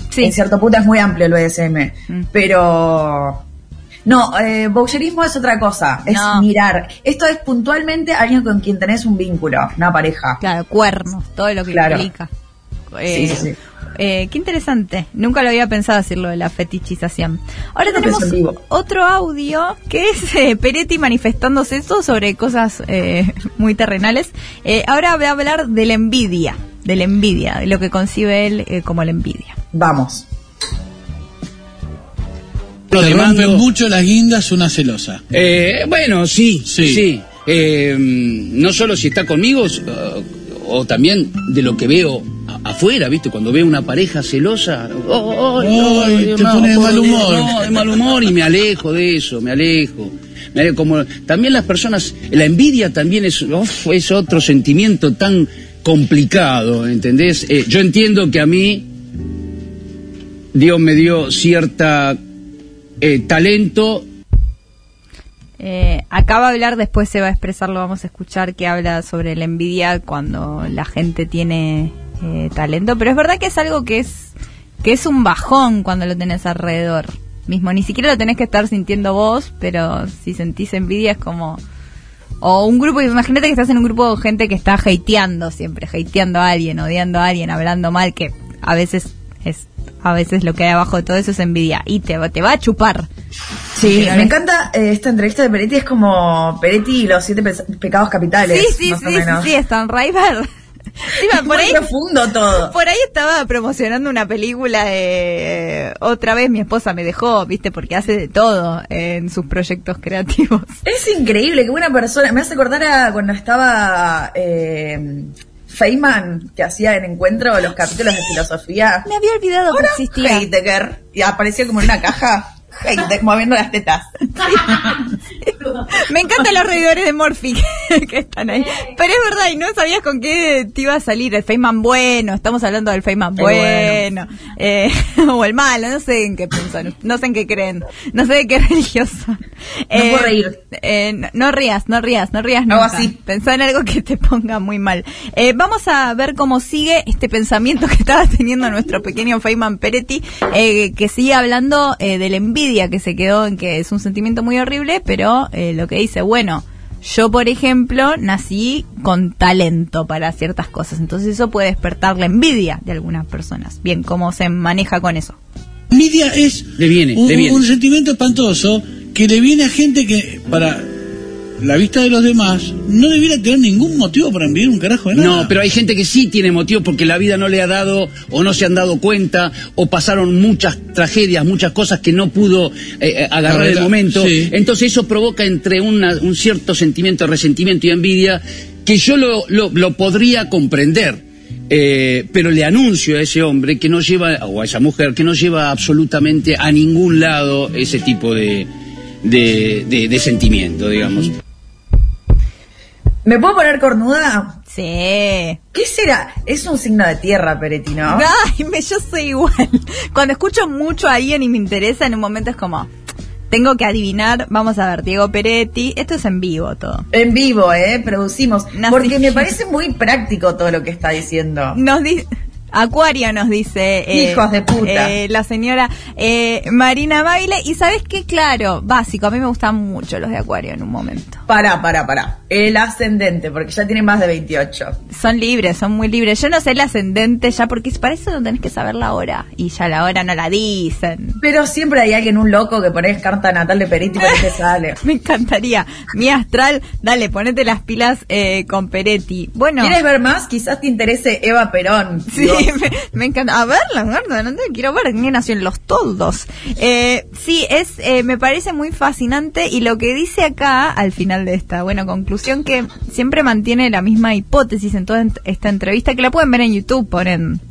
sí. en cierto punto es muy amplio el BSM, Mm. pero no, eh, voyeurismo es otra cosa, es No. mirar. Esto es puntualmente alguien con quien tenés un vínculo, una pareja. Claro, cuernos, todo lo que Claro. implica. Sí, sí. eh, qué interesante. Nunca lo había pensado decirlo de la fetichización. Ahora tenemos otro audio que es eh, Peretti manifestándose eso sobre cosas eh, muy terrenales. Eh, ahora voy a hablar de la envidia, de la envidia, de lo que concibe él eh, como la envidia. Vamos. Demando- rompen mucho las guindas una celosa. Eh, bueno, sí, Sí. sí. Eh, no solo si está conmigo, o también de lo que veo afuera, ¿viste? Cuando veo una pareja celosa, oh, oh, oh, te no, pone de mal humor. No, de mal humor y me alejo de eso, me alejo. Me alejo, como también las personas, la envidia también es otro sentimiento tan complicado, ¿entendés? Eh, yo entiendo que a mí Dios me dio cierta eh, talento Eh, acaba de hablar, después se va a expresar, lo vamos a escuchar, que habla sobre la envidia cuando la gente tiene eh, talento, pero es verdad que es algo que es que es un bajón cuando lo tenés alrededor mismo, ni siquiera lo tenés que estar sintiendo vos, pero si sentís envidia es como o un grupo, imagínate que estás en un grupo de gente que está hateando siempre, hateando a alguien, odiando a alguien, hablando mal, que a veces es a veces lo que hay abajo de todo eso es envidia y te, va- te va a chupar. Sí, me encanta eh, esta entrevista de Peretti, es como Peretti y los siete pe- pecados capitales. Sí, sí, más sí, o sí, menos. sí, Stan River. Sí, va, por Muy ahí, profundo todo. por ahí estaba promocionando una película de eh, otra vez mi esposa me dejó, viste, porque hace de todo en sus proyectos creativos. Es increíble, qué buena persona. Me hace acordar a cuando estaba eh, Feynman que hacía en Encuentro los capítulos de filosofía. Me había olvidado que existía. Heidegger. Y apareció como en una caja. Heidegger, moviendo las tetas. Me encantan los reidores de Morphy que están ahí. Pero es verdad, y no sabías con qué te iba a salir. El Feynman bueno, estamos hablando del Feynman El bueno. Eh, o el malo, no sé en qué piensan, no sé en qué creen, no sé de qué religioso. puedo reír. Eh, no, no rías, no rías, no rías nunca. así. Pensá en algo que te ponga muy mal. Eh, vamos a ver cómo sigue este pensamiento que estaba teniendo nuestro pequeño Feynman Peretti, eh, que sigue hablando eh, de la envidia que se quedó en que es un sentimiento muy horrible, pero eh, lo que dice, bueno, yo por ejemplo nací con talento para ciertas cosas, entonces eso puede despertar la envidia de algunas personas. Bien, ¿cómo se maneja con eso? Envidia es Le viene, un, le viene. un sentimiento espantoso que le viene a gente que, para la vista de los demás, no debiera tener ningún motivo para envidiar un carajo de nada. No, pero hay gente que sí tiene motivo porque la vida no le ha dado o no se han dado cuenta o pasaron muchas tragedias, muchas cosas que no pudo eh, eh, agarrar el momento. sí. Entonces eso provoca entre una- un cierto sentimiento de resentimiento y envidia que yo lo, lo- lo podría comprender. Eh, pero le anuncio a ese hombre que no lleva, o a esa mujer, que no lleva absolutamente a ningún lado ese tipo de, de, de- de sentimiento, digamos. ¿Me puedo poner cornuda? Sí. ¿Qué será? Es un signo de tierra, Peretti, ¿no? Ay, me, yo soy igual. Cuando escucho mucho a alguien y me interesa, en un momento es como, tengo que adivinar, vamos a ver, Diego Peretti, esto es en vivo todo. En vivo, ¿eh? Producimos. Porque me parece muy práctico todo lo que está diciendo. Nos dice... Acuario nos dice eh, Hijos de puta. eh, la señora eh, Marina Baile y sabes qué claro básico a mí me gustan mucho los de Acuario en un momento Pará, pará, pará. El ascendente, porque ya tiene más de 28. son libres son muy libres yo no sé el ascendente ya porque para eso no tenés que saber la hora y ya la hora no la dicen Pero siempre hay alguien, un loco, que pones carta natal de Peretti para que sale. Me encantaría. Mi astral, dale, ponete las pilas eh, con Peretti. Bueno, ¿Quieres ver más? Quizás te interese Eva Perón. sí, me, encanta. A verla, verla, no te quiero ver quién nació en los toldos. Eh, sí, es, eh, me parece muy fascinante y lo que dice acá al final de esta buena conclusión que siempre mantiene la misma hipótesis en toda esta entrevista que la pueden ver en YouTube, ponen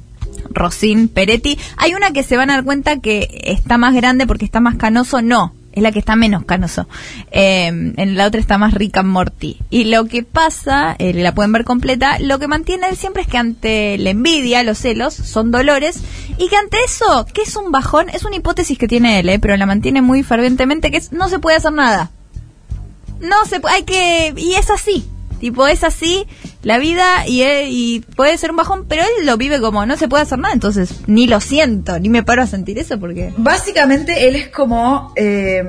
Rosín Peretti. Hay una que se van a dar cuenta que está más grande porque está más canoso, no. Es la que está menos canoso. Eh, en la otra está más rica Morty. Y lo que pasa, eh, la pueden ver completa, lo que mantiene él siempre es que ante la envidia, los celos, son dolores. Y que ante eso, que es un bajón, es una hipótesis que tiene él, eh, pero la mantiene muy fervientemente, que es no se puede hacer nada. No se pu- hay que, y es así. Tipo, es así la vida y, eh, y puede ser un bajón, pero él lo vive como no se puede hacer nada, entonces ni lo siento, ni me paro a sentir eso porque... Básicamente él es como eh,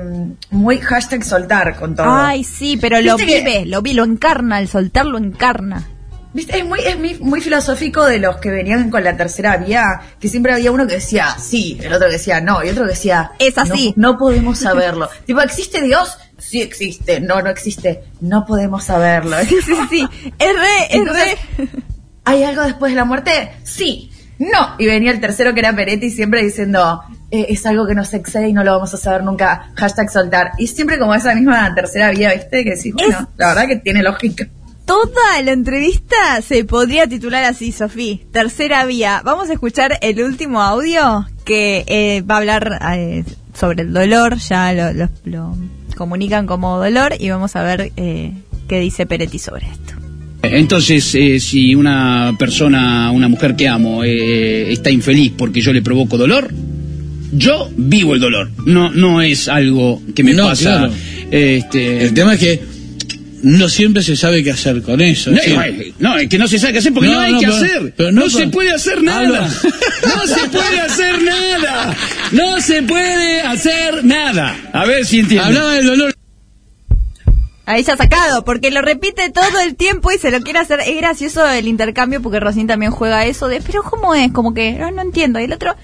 muy hashtag soltar con todo. Ay, sí, pero lo que- vive, lo vi, lo encarna, el soltar lo encarna. ¿Viste? Es muy, es muy, muy filosófico de los que venían con la tercera vía, que siempre había uno que decía sí, el otro que decía no, y otro que decía Es así. No, no podemos saberlo. tipo, ¿existe Dios? Sí existe. No, no existe. No podemos saberlo. Sí, sí, sí, es re, es re... ¿Hay algo después de la muerte? Sí. No. Y venía el tercero que era Peretti siempre diciendo, "Eh, es algo que nos excede y no lo vamos a saber nunca. Hashtag soltar. Y siempre como esa misma tercera vía, ¿viste? Que decís, bueno, la verdad que tiene lógica. Toda la entrevista se podría titular así, Sofía. Tercera vía. Vamos a escuchar el último audio que eh, va a hablar eh, sobre el dolor. Ya lo, lo- lo comunican como dolor y vamos a ver eh, qué dice Peretti sobre esto. Entonces, eh, si una persona, una mujer que amo, eh, está infeliz porque yo le provoco dolor, yo vivo el dolor. No, no es algo que me No, pasa. claro. Este, El tema es que no siempre se sabe qué hacer con eso. no, es no, que no se sabe qué hacer porque no, No, hay no, que pero- hacer. pero no no se puede hacer nada. No se puede hacer nada. No se puede hacer nada. A ver si entiendes. hablaba del dolor. Ahí ya sacado, porque lo repite todo el tiempo y se lo quiere hacer. Es gracioso el intercambio porque Rosín también juega eso de, pero ¿cómo es? Como que "Ah, no entiendo. Y el otro,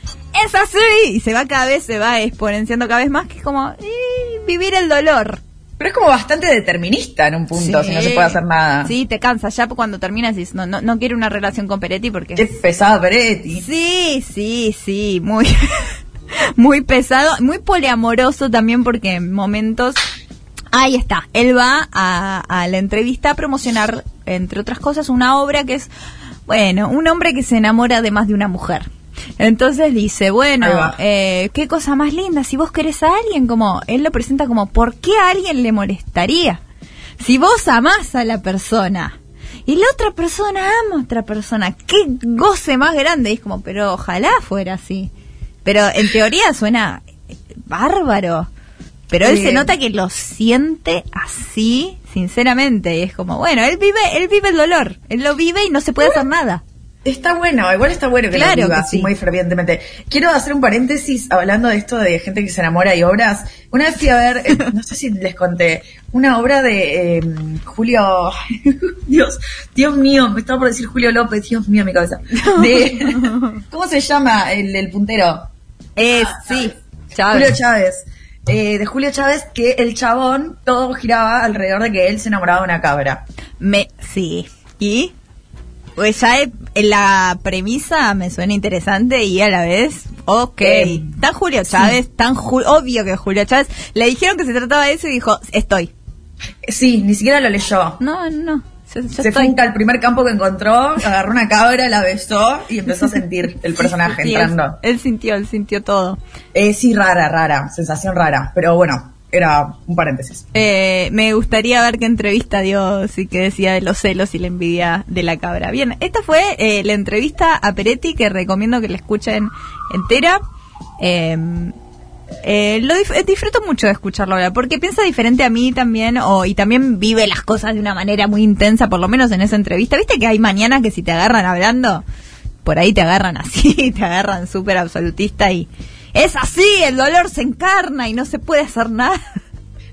es así. Y se va cada vez, se va exponenciando cada vez más, que es como "Eh, vivir el dolor. Pero es como bastante determinista en un punto, si no se puede hacer nada. Sí, te cansa. Ya cuando terminas dices, no, no, no quiero una relación con Peretti porque... Qué pesado Peretti. Sí, sí, sí, muy, muy pesado, muy poliamoroso también porque en momentos... Ahí está, él va a, a la entrevista a promocionar, entre otras cosas, una obra que es Bueno, un hombre que se enamora de más de una mujer. Entonces dice, bueno, eh, qué cosa más linda, si vos querés a alguien, como él lo presenta como, ¿por qué a alguien le molestaría? Si vos amás a la persona y la otra persona ama a otra persona, qué goce más grande. Y es como, pero ojalá fuera así. Pero en teoría suena bárbaro. Pero él Sí. se nota que lo siente así, sinceramente. Y es como, bueno, él vive, él vive el dolor. Él lo vive y no se puede hacer nada. Está bueno, igual está bueno que Claro lo que sí. muy fervientemente. Quiero hacer un paréntesis hablando de esto de gente que se enamora y obras. Una vez fui a ver, eh, no sé si les conté, una obra de eh, Julio, Dios, Dios mío, me estaba por decir Julio López, Dios mío, mi cabeza. De, ¿Cómo se llama el, el puntero? Eh, sí, Julio Chávez. Chávez. Eh, de Julio Chávez, que el chabón todo giraba alrededor de que él se enamoraba de una cabra. Me, sí. ¿Y? Pues ya he- en la premisa me suena interesante y a la vez, ok. Eh, tan Julio Chávez, tan Ju- obvio que Julio Chávez. Le dijeron que se trataba de eso y dijo, estoy. Sí, ni siquiera lo leyó. No, no, yo, yo Se fue al primer campo que encontró, agarró una cabra, la besó y empezó a sentir el personaje Sí, él, entrando. él sintió, él sintió todo. Eh, sí, rara, rara, sensación rara. Pero bueno, era un paréntesis. Eh, me gustaría ver qué entrevista dio, sí que decía de los celos y la envidia de la cabra. Bien, esta fue eh, la entrevista a Peretti que recomiendo que la escuchen entera. Eh, eh, lo disfruto mucho de escucharlo ahora, porque piensa diferente a mí también, o, y también vive las cosas de una manera muy intensa, por lo menos en esa entrevista. ¿Viste que hay mañanas que si te agarran hablando, por ahí te agarran así, te agarran súper absolutista y es así, el dolor se encarna y no se puede hacer nada?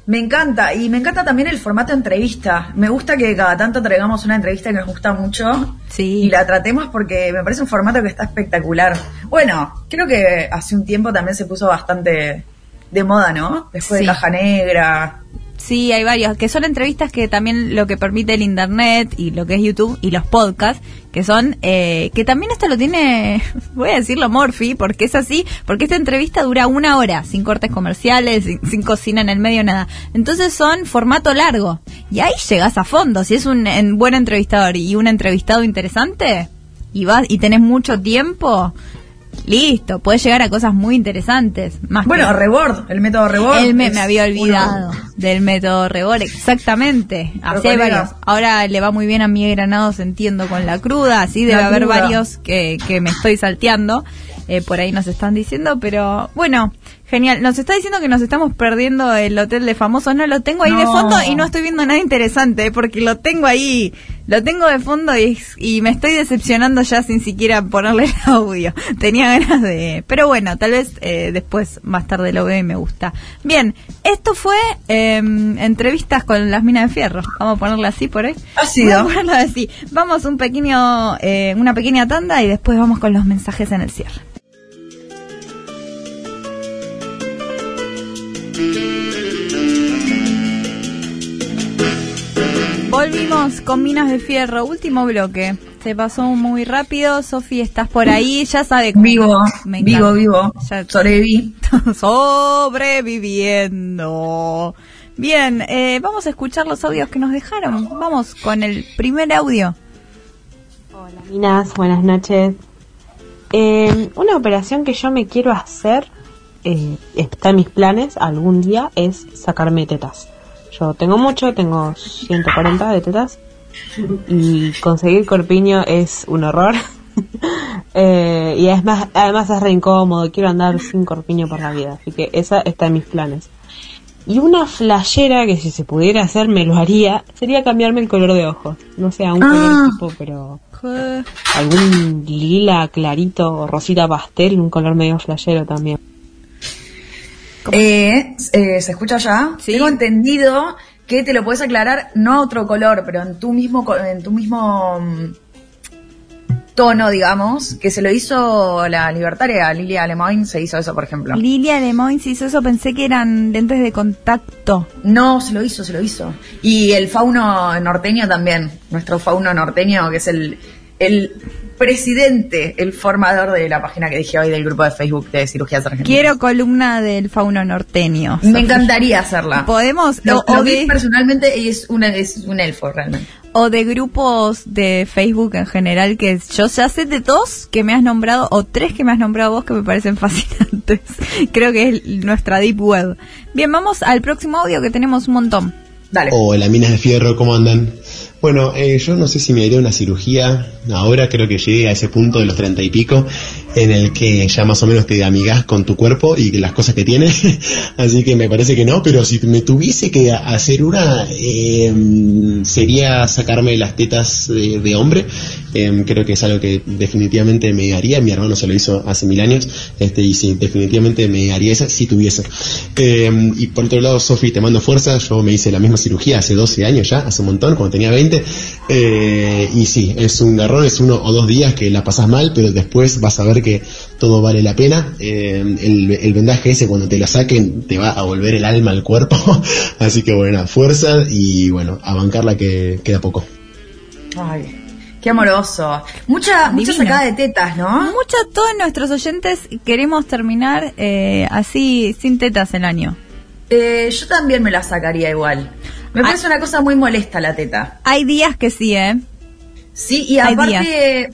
Me encanta, y me encanta también el formato entrevista. Me gusta que cada tanto traigamos una entrevista que nos gusta mucho Sí. y la tratemos porque me parece un formato que está espectacular. Bueno, creo que hace un tiempo también se puso bastante de moda, ¿no? Después Sí. de Caja Negra. Sí, hay varios, que son entrevistas que también lo que permite el internet y lo que es YouTube y los podcasts, que son, eh, que también esto lo tiene, voy a decirlo Morphy, porque es así, porque esta entrevista dura una hora, sin cortes comerciales, sin, sin cocina en el medio, nada. Entonces son formato largo, y ahí llegas a fondo, si es un en- buen entrevistador y un entrevistado interesante, y vas, y tenés mucho tiempo, listo, puedes llegar a cosas muy interesantes. Más Bueno, que- Rebord, el método Rebord. él me, había uno- olvidado del método Rebor, exactamente. Así hay varios. Ahora le va muy bien a mi Granados, entiendo, con la cruda. Así debe La haber cruda. varios que, que me estoy salteando. Eh, por ahí nos están diciendo, pero bueno, genial. Nos está diciendo que nos estamos perdiendo el hotel de famosos. No lo tengo ahí de fondo y no estoy viendo nada interesante, porque lo tengo ahí, lo tengo de fondo y, y me estoy decepcionando ya sin siquiera ponerle el audio. Tenía ganas de... Pero bueno, tal vez eh, después, más tarde lo veo y me gusta. Bien, esto fue eh, entrevistas con las minas de fierro. Vamos a ponerla así por ahí. Ha sido. Vamos a así. Vamos un pequeño, eh, una pequeña tanda y después vamos con los mensajes en el cierre. Volvimos con Minas de Fierro, último bloque. Se pasó muy rápido. Sofi, estás por ahí, ya sabe cómo- Vivo, Me vivo, vivo. Ya- Sobreviví. Sobreviviendo. Bien, eh, vamos a escuchar los audios que nos dejaron. Vamos con el primer audio. Hola, Minas, buenas noches. Eh, una operación que yo me quiero hacer, eh, está en mis planes algún día, es sacarme tetas. Yo tengo mucho, tengo 140 de tetas y conseguir corpiño es un horror. Eh, y es más, además es re incómodo, quiero andar sin corpiño por la vida, así que esa está en mis planes. Y una flashera que si se pudiera hacer me lo haría, sería cambiarme el color de ojos. No sé, a un Ah. color tipo, pero algún lila clarito o rosita pastel, un color medio flashero también. Eh, eh, ¿Se escucha ya? Sí. Tengo entendido que te lo puedes aclarar no a otro color, pero en tu mismo en tu mismo mm, tono, digamos, que se lo hizo la libertaria Lilia Lemoyne, se hizo eso, por ejemplo. Lilia Lemoyne hizo eso, pensé que eran lentes de contacto. No, se lo hizo, se lo hizo. Y el fauno norteño también, nuestro fauno norteño, que es el, el presidente, el formador de la página que dije hoy del grupo de Facebook de cirugías argentinas. Quiero columna del fauno norteño. Me encantaría hacerla. Podemos, Lo, o, o de, personalmente y es, una, es un elfo realmente. o de grupos de Facebook en general, que yo ya sé de dos que me has nombrado, o tres que me has nombrado vos que me parecen fascinantes. Creo que es nuestra Deep Web. Bien, vamos al próximo audio que tenemos un montón. Dale. Hola, minas de fierro, ¿cómo andan? Bueno, eh, yo no sé si me haría una cirugía ahora, creo que llegué a ese punto de los treinta y pico, en el que ya más o menos te amigas con tu cuerpo y las cosas que tiene, así que me parece que no, pero si me tuviese que hacer una, eh, sería sacarme las tetas de, hombre, Eh, creo que es algo que definitivamente me haría, mi hermano se lo hizo hace mil años, este, y sí, definitivamente me haría esa si tuviese. Eh, y por otro lado, Sofi, te mando fuerza, yo me hice la misma cirugía hace 12 años ya, hace un montón, cuando tenía 20, eh, y sí, es un garrón, es uno o dos días que la pasas mal, pero después vas a ver que todo vale la pena. Eh, el, el vendaje ese, cuando te lo saquen, te va a volver el alma al cuerpo, así que bueno, fuerza y bueno, a bancarla que queda poco. Ay, qué amoroso. Mucha, mucha sacada de tetas, ¿no? Muchos, todos nuestros oyentes queremos terminar eh, así, sin tetas el año. Eh, yo también me la sacaría igual. Me Ah. parece una cosa muy molesta la teta. Hay días que sí, ¿eh? Sí, y Hay aparte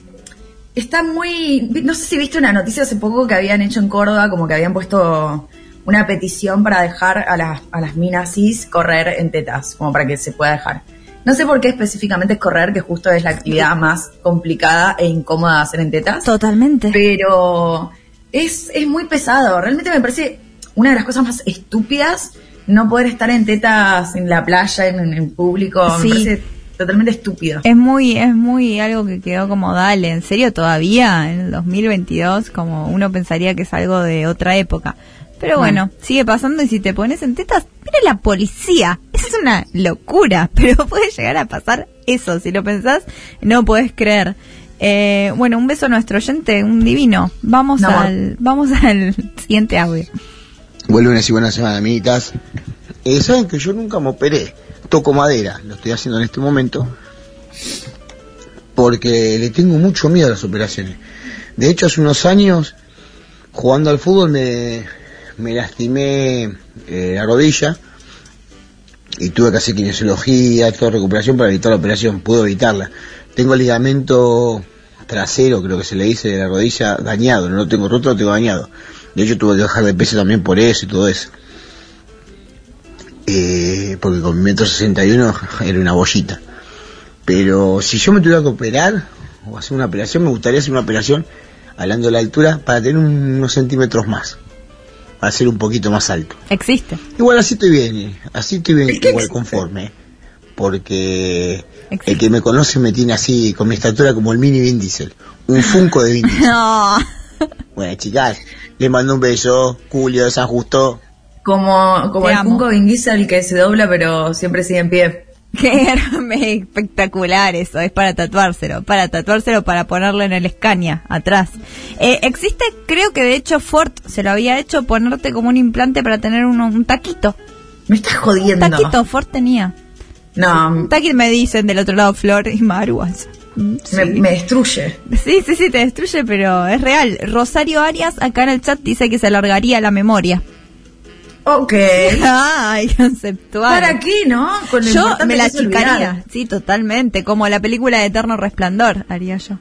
está muy... No sé si viste una noticia hace poco que habían hecho en Córdoba, como que habían puesto una petición para dejar a las, a las minas cis correr en tetas, como para que se pueda dejar. No sé por qué específicamente es correr, que justo es la actividad más complicada e incómoda de hacer en tetas. Totalmente. Pero es, es muy pesado. Realmente me parece una de las cosas más estúpidas no poder estar en tetas en la playa, en, en público. Sí. Me parece totalmente estúpido. Es muy, es muy algo que quedó como dale, en serio todavía, en el 2022, como uno pensaría que es algo de otra época. Pero bueno, sigue pasando y si te pones en tetas, mira la policía. Es una locura, pero puede llegar a pasar eso. Si lo pensás, no podés creer. Eh, bueno, un beso a nuestro oyente, un divino. Vamos No. al, vamos al siguiente audio. Buen lunes y buenas semanas, amiguitas. Eh, Saben que yo nunca me operé. Toco madera, lo estoy haciendo en este momento. Porque le tengo mucho miedo a las operaciones. De hecho, hace unos años, jugando al fútbol, me, me lastimé eh, la rodilla. Y tuve que hacer kinesiología, toda recuperación para evitar la operación. Pude evitarla. Tengo el ligamento trasero, creo que se le dice, de la rodilla dañado. No lo tengo roto, lo tengo dañado. De hecho, tuve que bajar de peso también por eso y todo eso. Eh, porque con mi metro 61 era una bollita. Pero si yo me tuviera que operar o hacer una operación, me gustaría hacer una operación, hablando de la altura, para tener un- unos centímetros más. Para ser un poquito más alto. Existe. Igual así estoy bien, eh, así estoy bien, ¿Qué igual existe? conforme. eh. Porque Existe. el que me conoce me tiene así, con mi estatura como el mini Vin Diesel. Un funko de Vin Diesel. No. Bueno, chicas, le mando un beso. Julio de San Justo. Como, como Te el amo. Funko Vin Diesel que se dobla pero siempre sigue en pie. Qué grande, espectacular eso, es para tatuárselo, para tatuárselo, para ponerlo en el Scania, atrás. Eh, existe, creo que de hecho Ford se lo había hecho ponerte como un implante para tener un taquito. Me estás Un jodiendo. taquito, Ford tenía. No, Un taquito me dicen del otro lado Flor y Maru. Mm, me destruye. sí, sí, sí, te destruye, pero es real. Rosario Arias acá en el chat dice que se alargaría la memoria. Ok. Ay, conceptual. ¿Para qué, no? Con lo Yo me la achicaría, sí, totalmente, como la película de Eterno Resplandor, haría yo.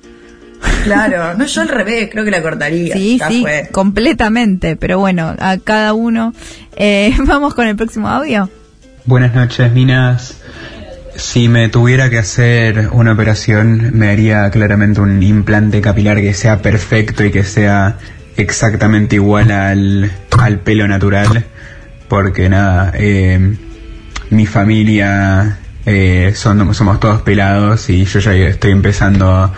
Claro, no, yo al revés, creo que la cortaría. Sí, Ya sí, fue. completamente, pero bueno, a cada uno. Eh, Vamos con el próximo audio. Buenas noches, Minas. Si me tuviera que hacer una operación, me haría claramente un implante capilar que sea perfecto y que sea exactamente igual al, al pelo natural. Porque nada, eh, mi familia eh, son, somos todos pelados y yo ya estoy empezando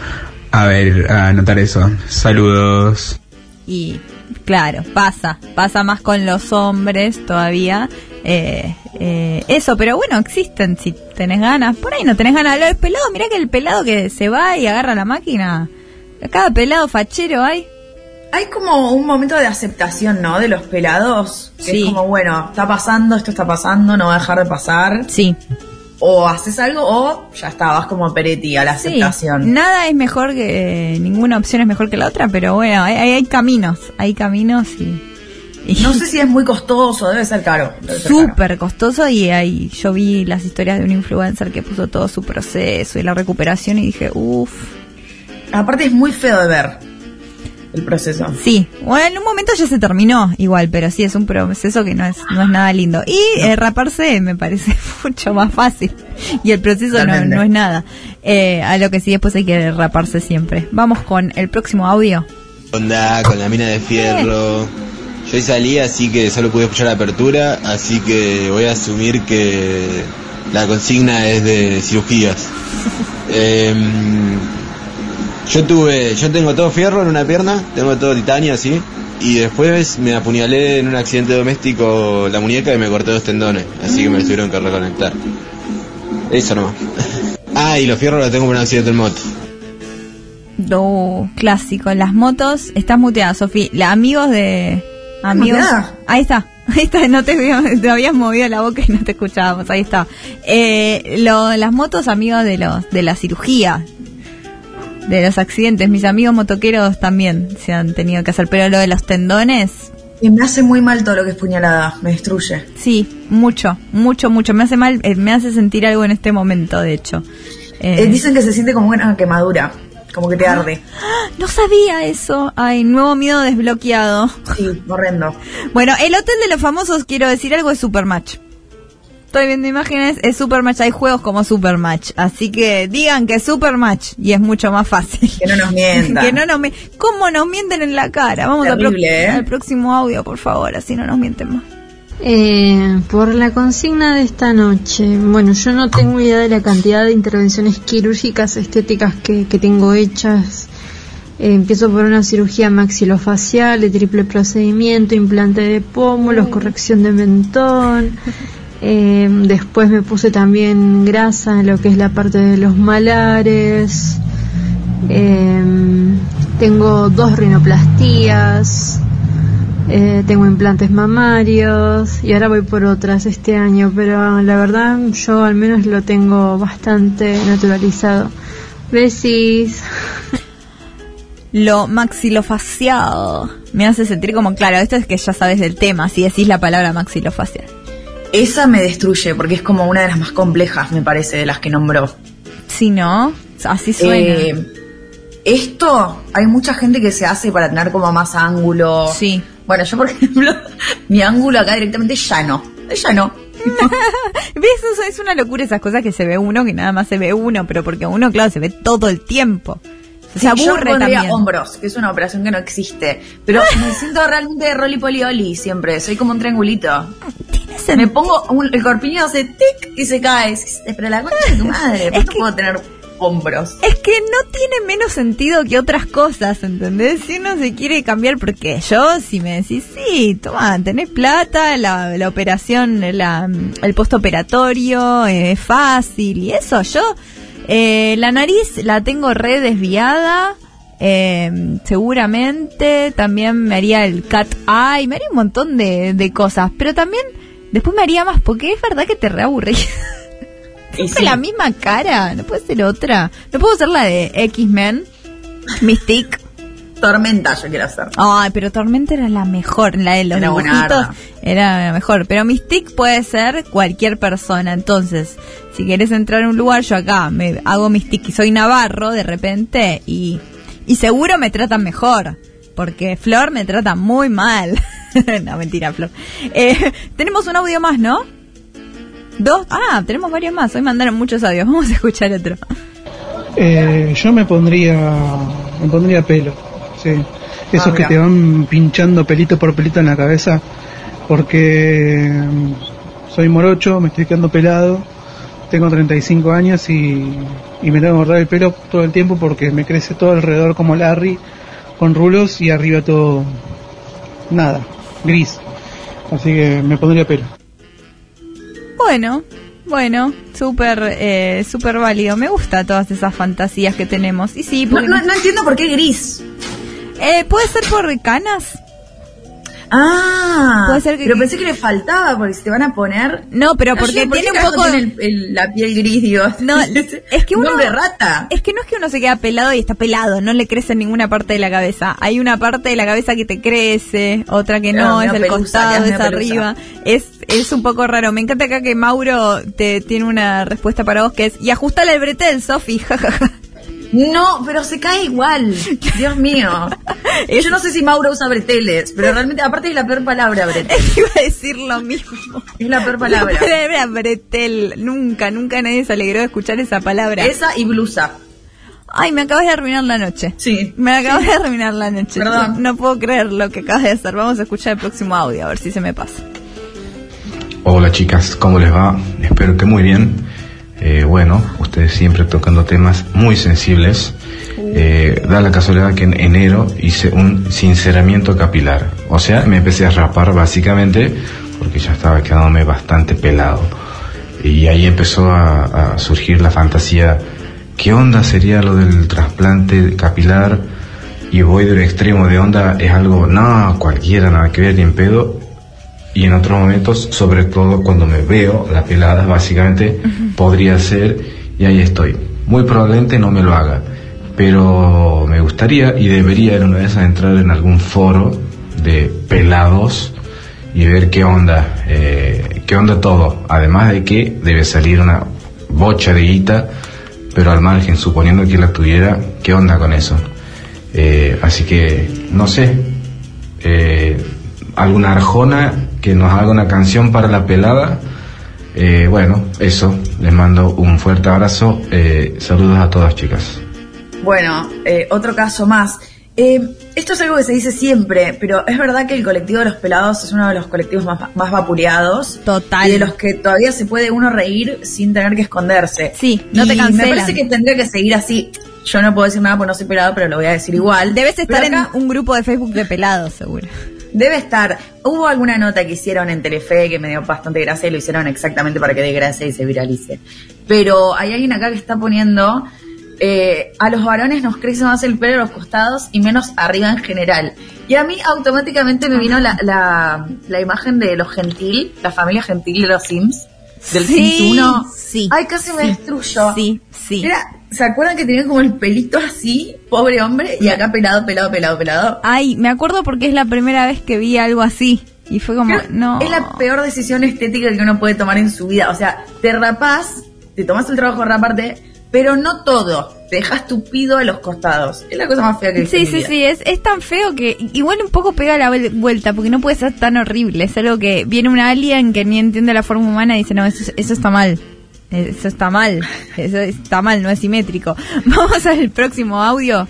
a ver, a notar eso. Saludos. Y claro, pasa, pasa más con los hombres todavía. eh, eh, eso, pero bueno, existen si tenés ganas. Por ahí no tenés ganas. Lo del pelado, mirá que el pelado que se va y agarra la máquina. Cada pelado fachero hay. Hay como un momento de aceptación, ¿no? De los pelados. Que Sí. es como, bueno, está pasando, esto está pasando, no va a dejar de pasar. Sí, o haces algo o ya está, vas como Peretti a la Sí, aceptación. nada es mejor que ninguna opción es mejor que la otra, pero bueno, hay, hay- caminos, hay caminos y, No sé si es muy costoso, debe ser caro. debe ser caro. súper costoso y ahí yo vi las historias de un influencer que puso todo su proceso y la recuperación y dije, uff, Aparte es muy feo de ver el proceso. sí, bueno, en un momento ya se terminó igual, pero sí es un proceso que no es no es nada lindo y eh, raparse me parece mucho más fácil y el proceso no, no es nada. Eh, a lo que sí después hay que raparse siempre. Vamos con el próximo audio. Onda con la mina de fierro. Yo hoy salí, así que solo pude escuchar la apertura, así que voy a asumir que la consigna es de cirugías. Em, yo tuve, yo tengo todo fierro en una pierna, tengo todo titanio así, y después me apuñalé en un accidente doméstico la muñeca y me corté dos tendones, así que me tuvieron que reconectar. Eso nomás. Ah, y los fierros los tengo por un accidente en moto. No, clásico. Las motos. Estás muteada, Sofi. La, amigos de. Amigos. ¿Muteada? Ahí está. Ahí está. No te, te habías movido la boca y no te escuchábamos. Ahí está. Eh, lo, las motos, amigos de los de la cirugía. De los accidentes. Mis amigos motoqueros también se han tenido que hacer. Pero lo de los tendones. Y me hace muy mal todo lo que es puñalada, me destruye. Sí, mucho, mucho, mucho. Me hace mal, eh, me hace sentir algo en este momento, de hecho. Eh, Eh, dicen que se siente como una quemadura, como que te arde. no sabía eso. Ay, nuevo miedo desbloqueado. Sí, horrendo. Bueno, el hotel de los famosos, quiero decir algo, es Supermatch. Estoy viendo imágenes, es Supermatch, hay juegos como Supermatch. Así que digan que es Supermatch y es mucho más fácil. Que no nos mientan. que no nos mi- ¿Cómo nos mienten en la cara? Vamos a Terrible, ¿eh? al próximo audio, por favor, así no nos mienten más. Eh, por la consigna de esta noche, bueno, yo no tengo idea de la cantidad de intervenciones quirúrgicas estéticas que, que tengo hechas. Eh, empiezo por una cirugía maxilofacial de triple procedimiento, implante de pómulos, corrección de mentón. Eh, después me puse también grasa en lo que es la parte de los malares. Eh, tengo dos rinoplastías. Eh, tengo implantes mamarios y ahora voy por otras este año, pero la verdad yo al menos lo tengo bastante naturalizado. Besis. Lo maxilofacial me hace sentir como, claro, esto es que ya sabes del tema, si decís la palabra maxilofacial. Esa me destruye porque es como una de las más complejas, me parece, de las que nombró. Si no, así suena. Eh, esto, hay mucha gente que se hace para tener como más ángulo. Sí. Bueno, yo por ejemplo, mi ángulo acá directamente es llano. Es llano. ¿Ves? Eso es una locura esas cosas que se ve uno, que nada más se ve uno, pero porque uno, claro, se ve todo el tiempo. Se Sí, yo aburre pondría también. hombros, que es una operación que no existe. Pero me siento realmente de polioli siempre. Soy como un triangulito. Me pongo un- el corpiño hace tic y se cae. Pero la concha de tu madre, ¿por qué no puedo tener hombros? Es que no tiene menos sentido que otras cosas, ¿entendés? Si uno se quiere cambiar, porque yo, si me decís, sí, toma, tenés plata, la, la operación, la, el postoperatorio, eh, es fácil, y eso, yo, eh, la nariz la tengo re desviada, eh, seguramente, también me haría el cat eye, me haría un montón de, de cosas, pero también, después me haría más, porque es verdad que te reaburrís. Siempre la misma cara, no puede ser otra. No puedo ser la de X-Men, Mystique. Tormenta yo quiero hacer. Ay, pero Tormenta era la mejor, la de los Era dibujitos era la mejor. Pero Mystique puede ser cualquier persona. Entonces, si quieres entrar a un lugar, yo acá me hago Mystique y soy Navarro de repente y, y seguro me tratan mejor. Porque Flor me trata muy mal. no, mentira, Flor. Eh, tenemos un audio más, ¿no? Dos. Ah, tenemos varios más. Hoy mandaron muchos audios. Vamos a escuchar otro. Eh, yo me pondría, me pondría pelo, sí. Esos Ah, que mira. te van pinchando pelito por pelito en la cabeza, porque mm, soy morocho, me estoy quedando pelado, tengo 35 años y, y me tengo que cortar el pelo todo el tiempo porque me crece todo alrededor como Larry, con rulos y arriba todo, nada, gris. Así que me pondría pelo. Bueno, bueno, súper, eh, súper válido. Me gusta todas esas fantasías que tenemos. Y sí, No, porque no, no entiendo por qué gris. Eh, ¿Puede ser por canas? Ah, Puede ser que- pero pensé que le faltaba porque se te van a poner. No, pero porque yo, ¿por qué tiene un poco- el- el- la piel gris, digo. No, es que Un uno rata. Es que no es que uno se queda pelado y está pelado, no le crece en ninguna parte de la cabeza. Hay una parte de la cabeza que te crece, otra que no, Ah, es el pelusa, costado, es arriba. Es es un poco raro. Me encanta acá que Mauro te tiene una respuesta para vos que es y ajustale el bretel, Sofi. jajaja". No, pero se cae igual. Dios mío. Yo no sé si Mauro usa breteles, pero realmente, aparte es la peor palabra, bretel. Iba a decir lo mismo. Es la peor palabra. La palabra bretel. Nunca, nunca nadie se alegró de escuchar esa palabra. Esa y blusa. Ay, me acabas de arruinar la noche. Sí. Me acabas de arruinar la noche. Perdón. No, no puedo creer lo que acabas de hacer. Vamos a escuchar el próximo audio, a ver si se me pasa. Hola chicas, ¿cómo les va? Espero que muy bien. Eh, bueno, ustedes siempre tocando temas muy sensibles. Eh, da la casualidad que en enero hice un sinceramiento capilar. O sea, me empecé a rapar básicamente porque ya estaba quedándome bastante pelado. Y ahí empezó a, surgir la fantasía, ¿qué onda sería lo del trasplante capilar? Y voy de un extremo de onda, es algo, no, cualquiera, nada que ver, ni en pedo y en otros momentos, sobre todo cuando me veo la pelada, básicamente podría ser y ahí estoy. Muy probablemente no me lo haga, pero me gustaría y debería en una esas entrar en algún foro de pelados y ver qué onda, eh, qué onda todo. Además de que debe salir una bocha de guita, pero al margen, suponiendo que la tuviera, qué onda con eso. Eh, así que, no sé, eh, alguna arjona que nos haga una canción para la pelada. Eh, bueno, eso, les mando un fuerte abrazo. Eh, saludos a todas chicas. Bueno, eh, otro caso más. Eh, esto es algo que se dice siempre, pero es verdad que el colectivo de los pelados es uno de los colectivos más, más vapuleados. Total. Y de los que todavía se puede uno reír sin tener que esconderse. Sí, no te Y cancelan. Me parece que tendría que seguir así. Yo no puedo decir nada porque no soy pelado, pero lo voy a decir igual. Debes estar acá en un grupo de Facebook de pelados, seguro. Debe estar. Hubo alguna nota que hicieron en Telefe que me dio bastante gracia y lo hicieron exactamente para que dé gracia y se viralice. Pero hay alguien acá que está poniendo. eh, a los varones nos crece más el pelo a los costados y menos arriba en general. Y a mí automáticamente me vino la, la, la imagen de los gentil, la familia gentil de los Sims, del Sí, Sims 1. sí, Ay, casi me sí, destruyó. Sí, sí. Era, ¿Se acuerdan que tenían como el pelito así, pobre hombre, y acá pelado, pelado, pelado, pelado? Ay, me acuerdo porque es la primera vez que vi algo así. Y fue como, Creo- no. Es la peor decisión estética que uno puede tomar en su vida. O sea, te rapás, te tomas el trabajo de raparte, pero no todo. Te dejas tupido a los costados. Es la cosa más fea que Sí, sí, vida. sí, es, es tan feo que igual un poco pega la vuel- vuelta, porque no puede ser tan horrible. Es algo que viene un alien que ni entiende la forma humana y dice, no, eso, eso está mal. Eso está mal. Eso está mal, no es simétrico. Vamos al próximo audio.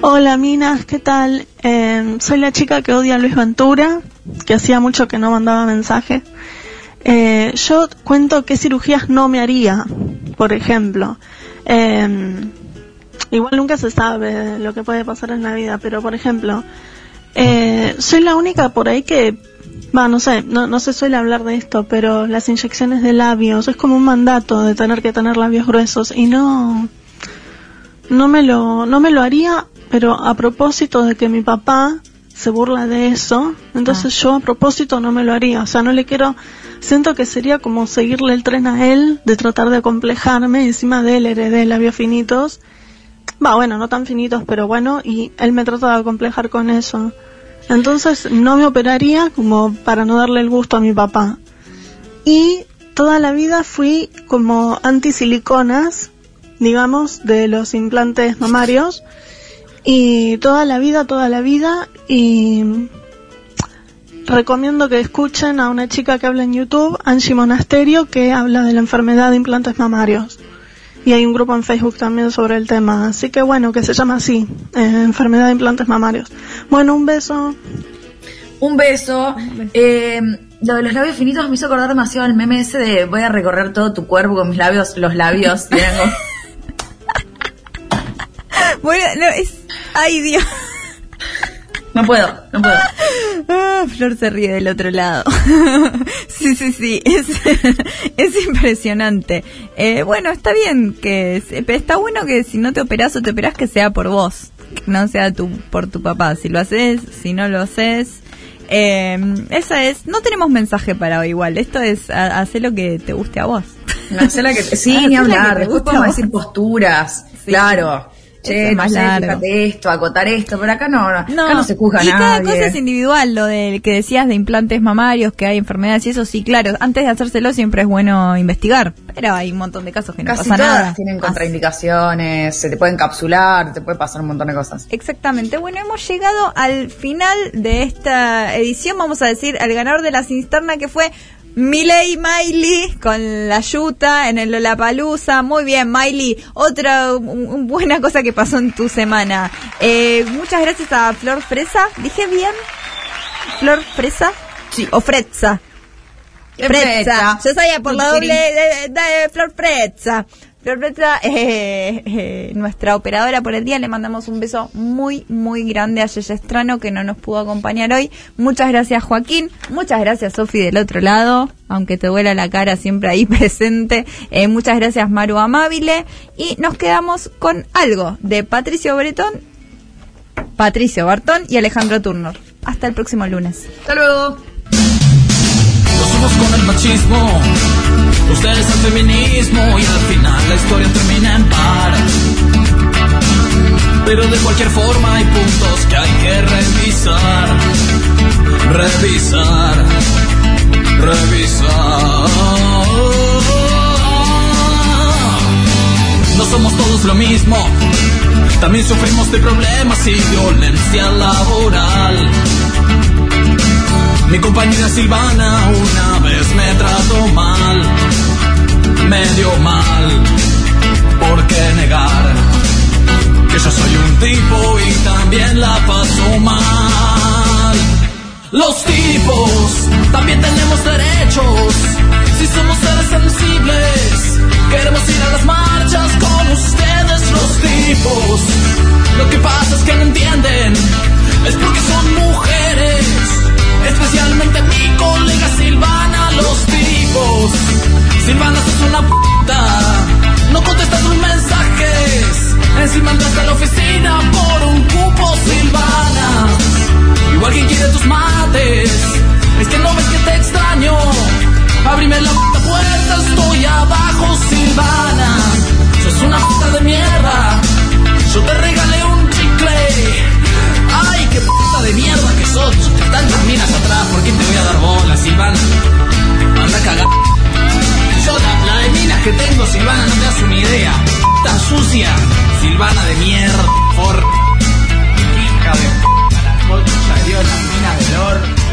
Hola minas, ¿qué tal? Eh, soy la chica que odia a Luis Ventura, que hacía mucho que no mandaba mensaje. Eh, yo cuento qué cirugías no me haría, por ejemplo. Eh, igual nunca se sabe lo que puede pasar en la vida, pero por ejemplo, eh, soy la única por ahí que, va, no sé, no, no se suele hablar de esto, pero las inyecciones de labios es como un mandato de tener que tener labios gruesos y no, no me lo, no me lo haría, pero a propósito de que mi papá se burla de eso, entonces yo a propósito no me lo haría, o sea, no le quiero, siento que sería como seguirle el tren a él, de tratar de complejarme, encima de él heredé labios finitos, va, bueno, no tan finitos, pero bueno, y él me trata de acomplejar con eso. Entonces no me operaría como para no darle el gusto a mi papá. Y toda la vida fui como anti-siliconas, digamos, de los implantes mamarios. Y toda la vida, toda la vida. Y recomiendo que escuchen a una chica que habla en YouTube, Angie Monasterio, que habla de la enfermedad de implantes mamarios. Y hay un grupo en Facebook también sobre el tema. Así que bueno, que se llama así, eh, enfermedad de implantes mamarios. Bueno, un beso. Un beso. Eh, lo de los labios finitos me hizo acordar demasiado el meme ese de voy a recorrer todo tu cuerpo con mis labios, los labios. Bueno, no, es... Ay, Dios. No puedo, no puedo. Ah, Flor se ríe del otro lado. sí, sí, sí, es, es impresionante. Eh, bueno, está bien que, se- pero está bueno que si no te operás o te operás que sea por vos. que no sea tu, por tu papá. Si lo haces, si no lo haces. Eh, esa es, no tenemos mensaje para hoy igual, esto es ha- hacer lo que te guste a vos. Hacer la que te- sí, ni la que hablar. te Después guste a podemos vos. decir posturas. Sí. Claro. Che, no más sé, largo. fíjate esto, acotar esto, pero acá no, no, acá no se juzga y cada nadie. cosa es individual, lo del que decías de implantes mamarios, que hay enfermedades y eso, sí, claro, antes de hacérselo siempre es bueno investigar, pero hay un montón de casos que no pasa todas nada. tienen contraindicaciones, se te pueden encapsular, te puede pasar un montón de cosas. Exactamente. Bueno, hemos llegado al final de esta edición. Vamos a decir al ganador de la cisterna que fue Miley Miley con la yuta en el Lollapalooza. Muy bien, Miley. Otra un- un buena cosa que pasó en tu semana. Eh, muchas gracias a Flor Fresa. ¿Dije bien? ¿Flor Fresa? Sí. ¿O Frezza? Frezza. Yo sabía por la doble de, de Flor Frezza. Flor Frezza, eh, eh, nuestra operadora por el día, le mandamos un beso muy, muy grande a Yeye Estrano que no nos pudo acompañar hoy. Muchas gracias Joaquín, muchas gracias Sofi del otro lado, aunque te duela la cara siempre ahí presente. Eh, muchas gracias Maru Amabile y nos quedamos con algo de Patricio Bretón, Patricio Bartón y Alejandro Turner. Hasta el próximo lunes. Hasta luego. Nosotros con el machismo, ustedes el feminismo y al final la historia termina en par. Pero de cualquier forma hay puntos que hay que revisar, revisar, revisar. No somos todos lo mismo, también sufrimos de problemas y violencia laboral. Mi compañera Silvana una vez me trató mal, medio mal. ¿Por qué negar que yo soy un tipo y también la paso mal? Los tipos también tenemos derechos. Si somos seres sensibles, queremos ir a las marchas con ustedes, los tipos. Lo que pasa es que no entienden, es porque son mujeres. Especialmente mi colega Silvana, los tipos. Silvana, sos una puta. No contestas tus mensajes. Encima entras a la oficina por un cupo, Silvana. Igual quien quiere tus mates. Es que no ves que te extraño. Abrime la puta puerta, estoy abajo, Silvana. Sos una puta de mierda. Yo te regalé un chicle. Ay, qué puta de mierda que sos. Tantas minas atrás, ¿por qué te voy a dar bola, Silvana? Anda a cagar. Que tengo, Silvana, no te das una idea. Puta sucia, Silvana de mierda, por... Hija de p***, la concha de Dios, las minas de Lord.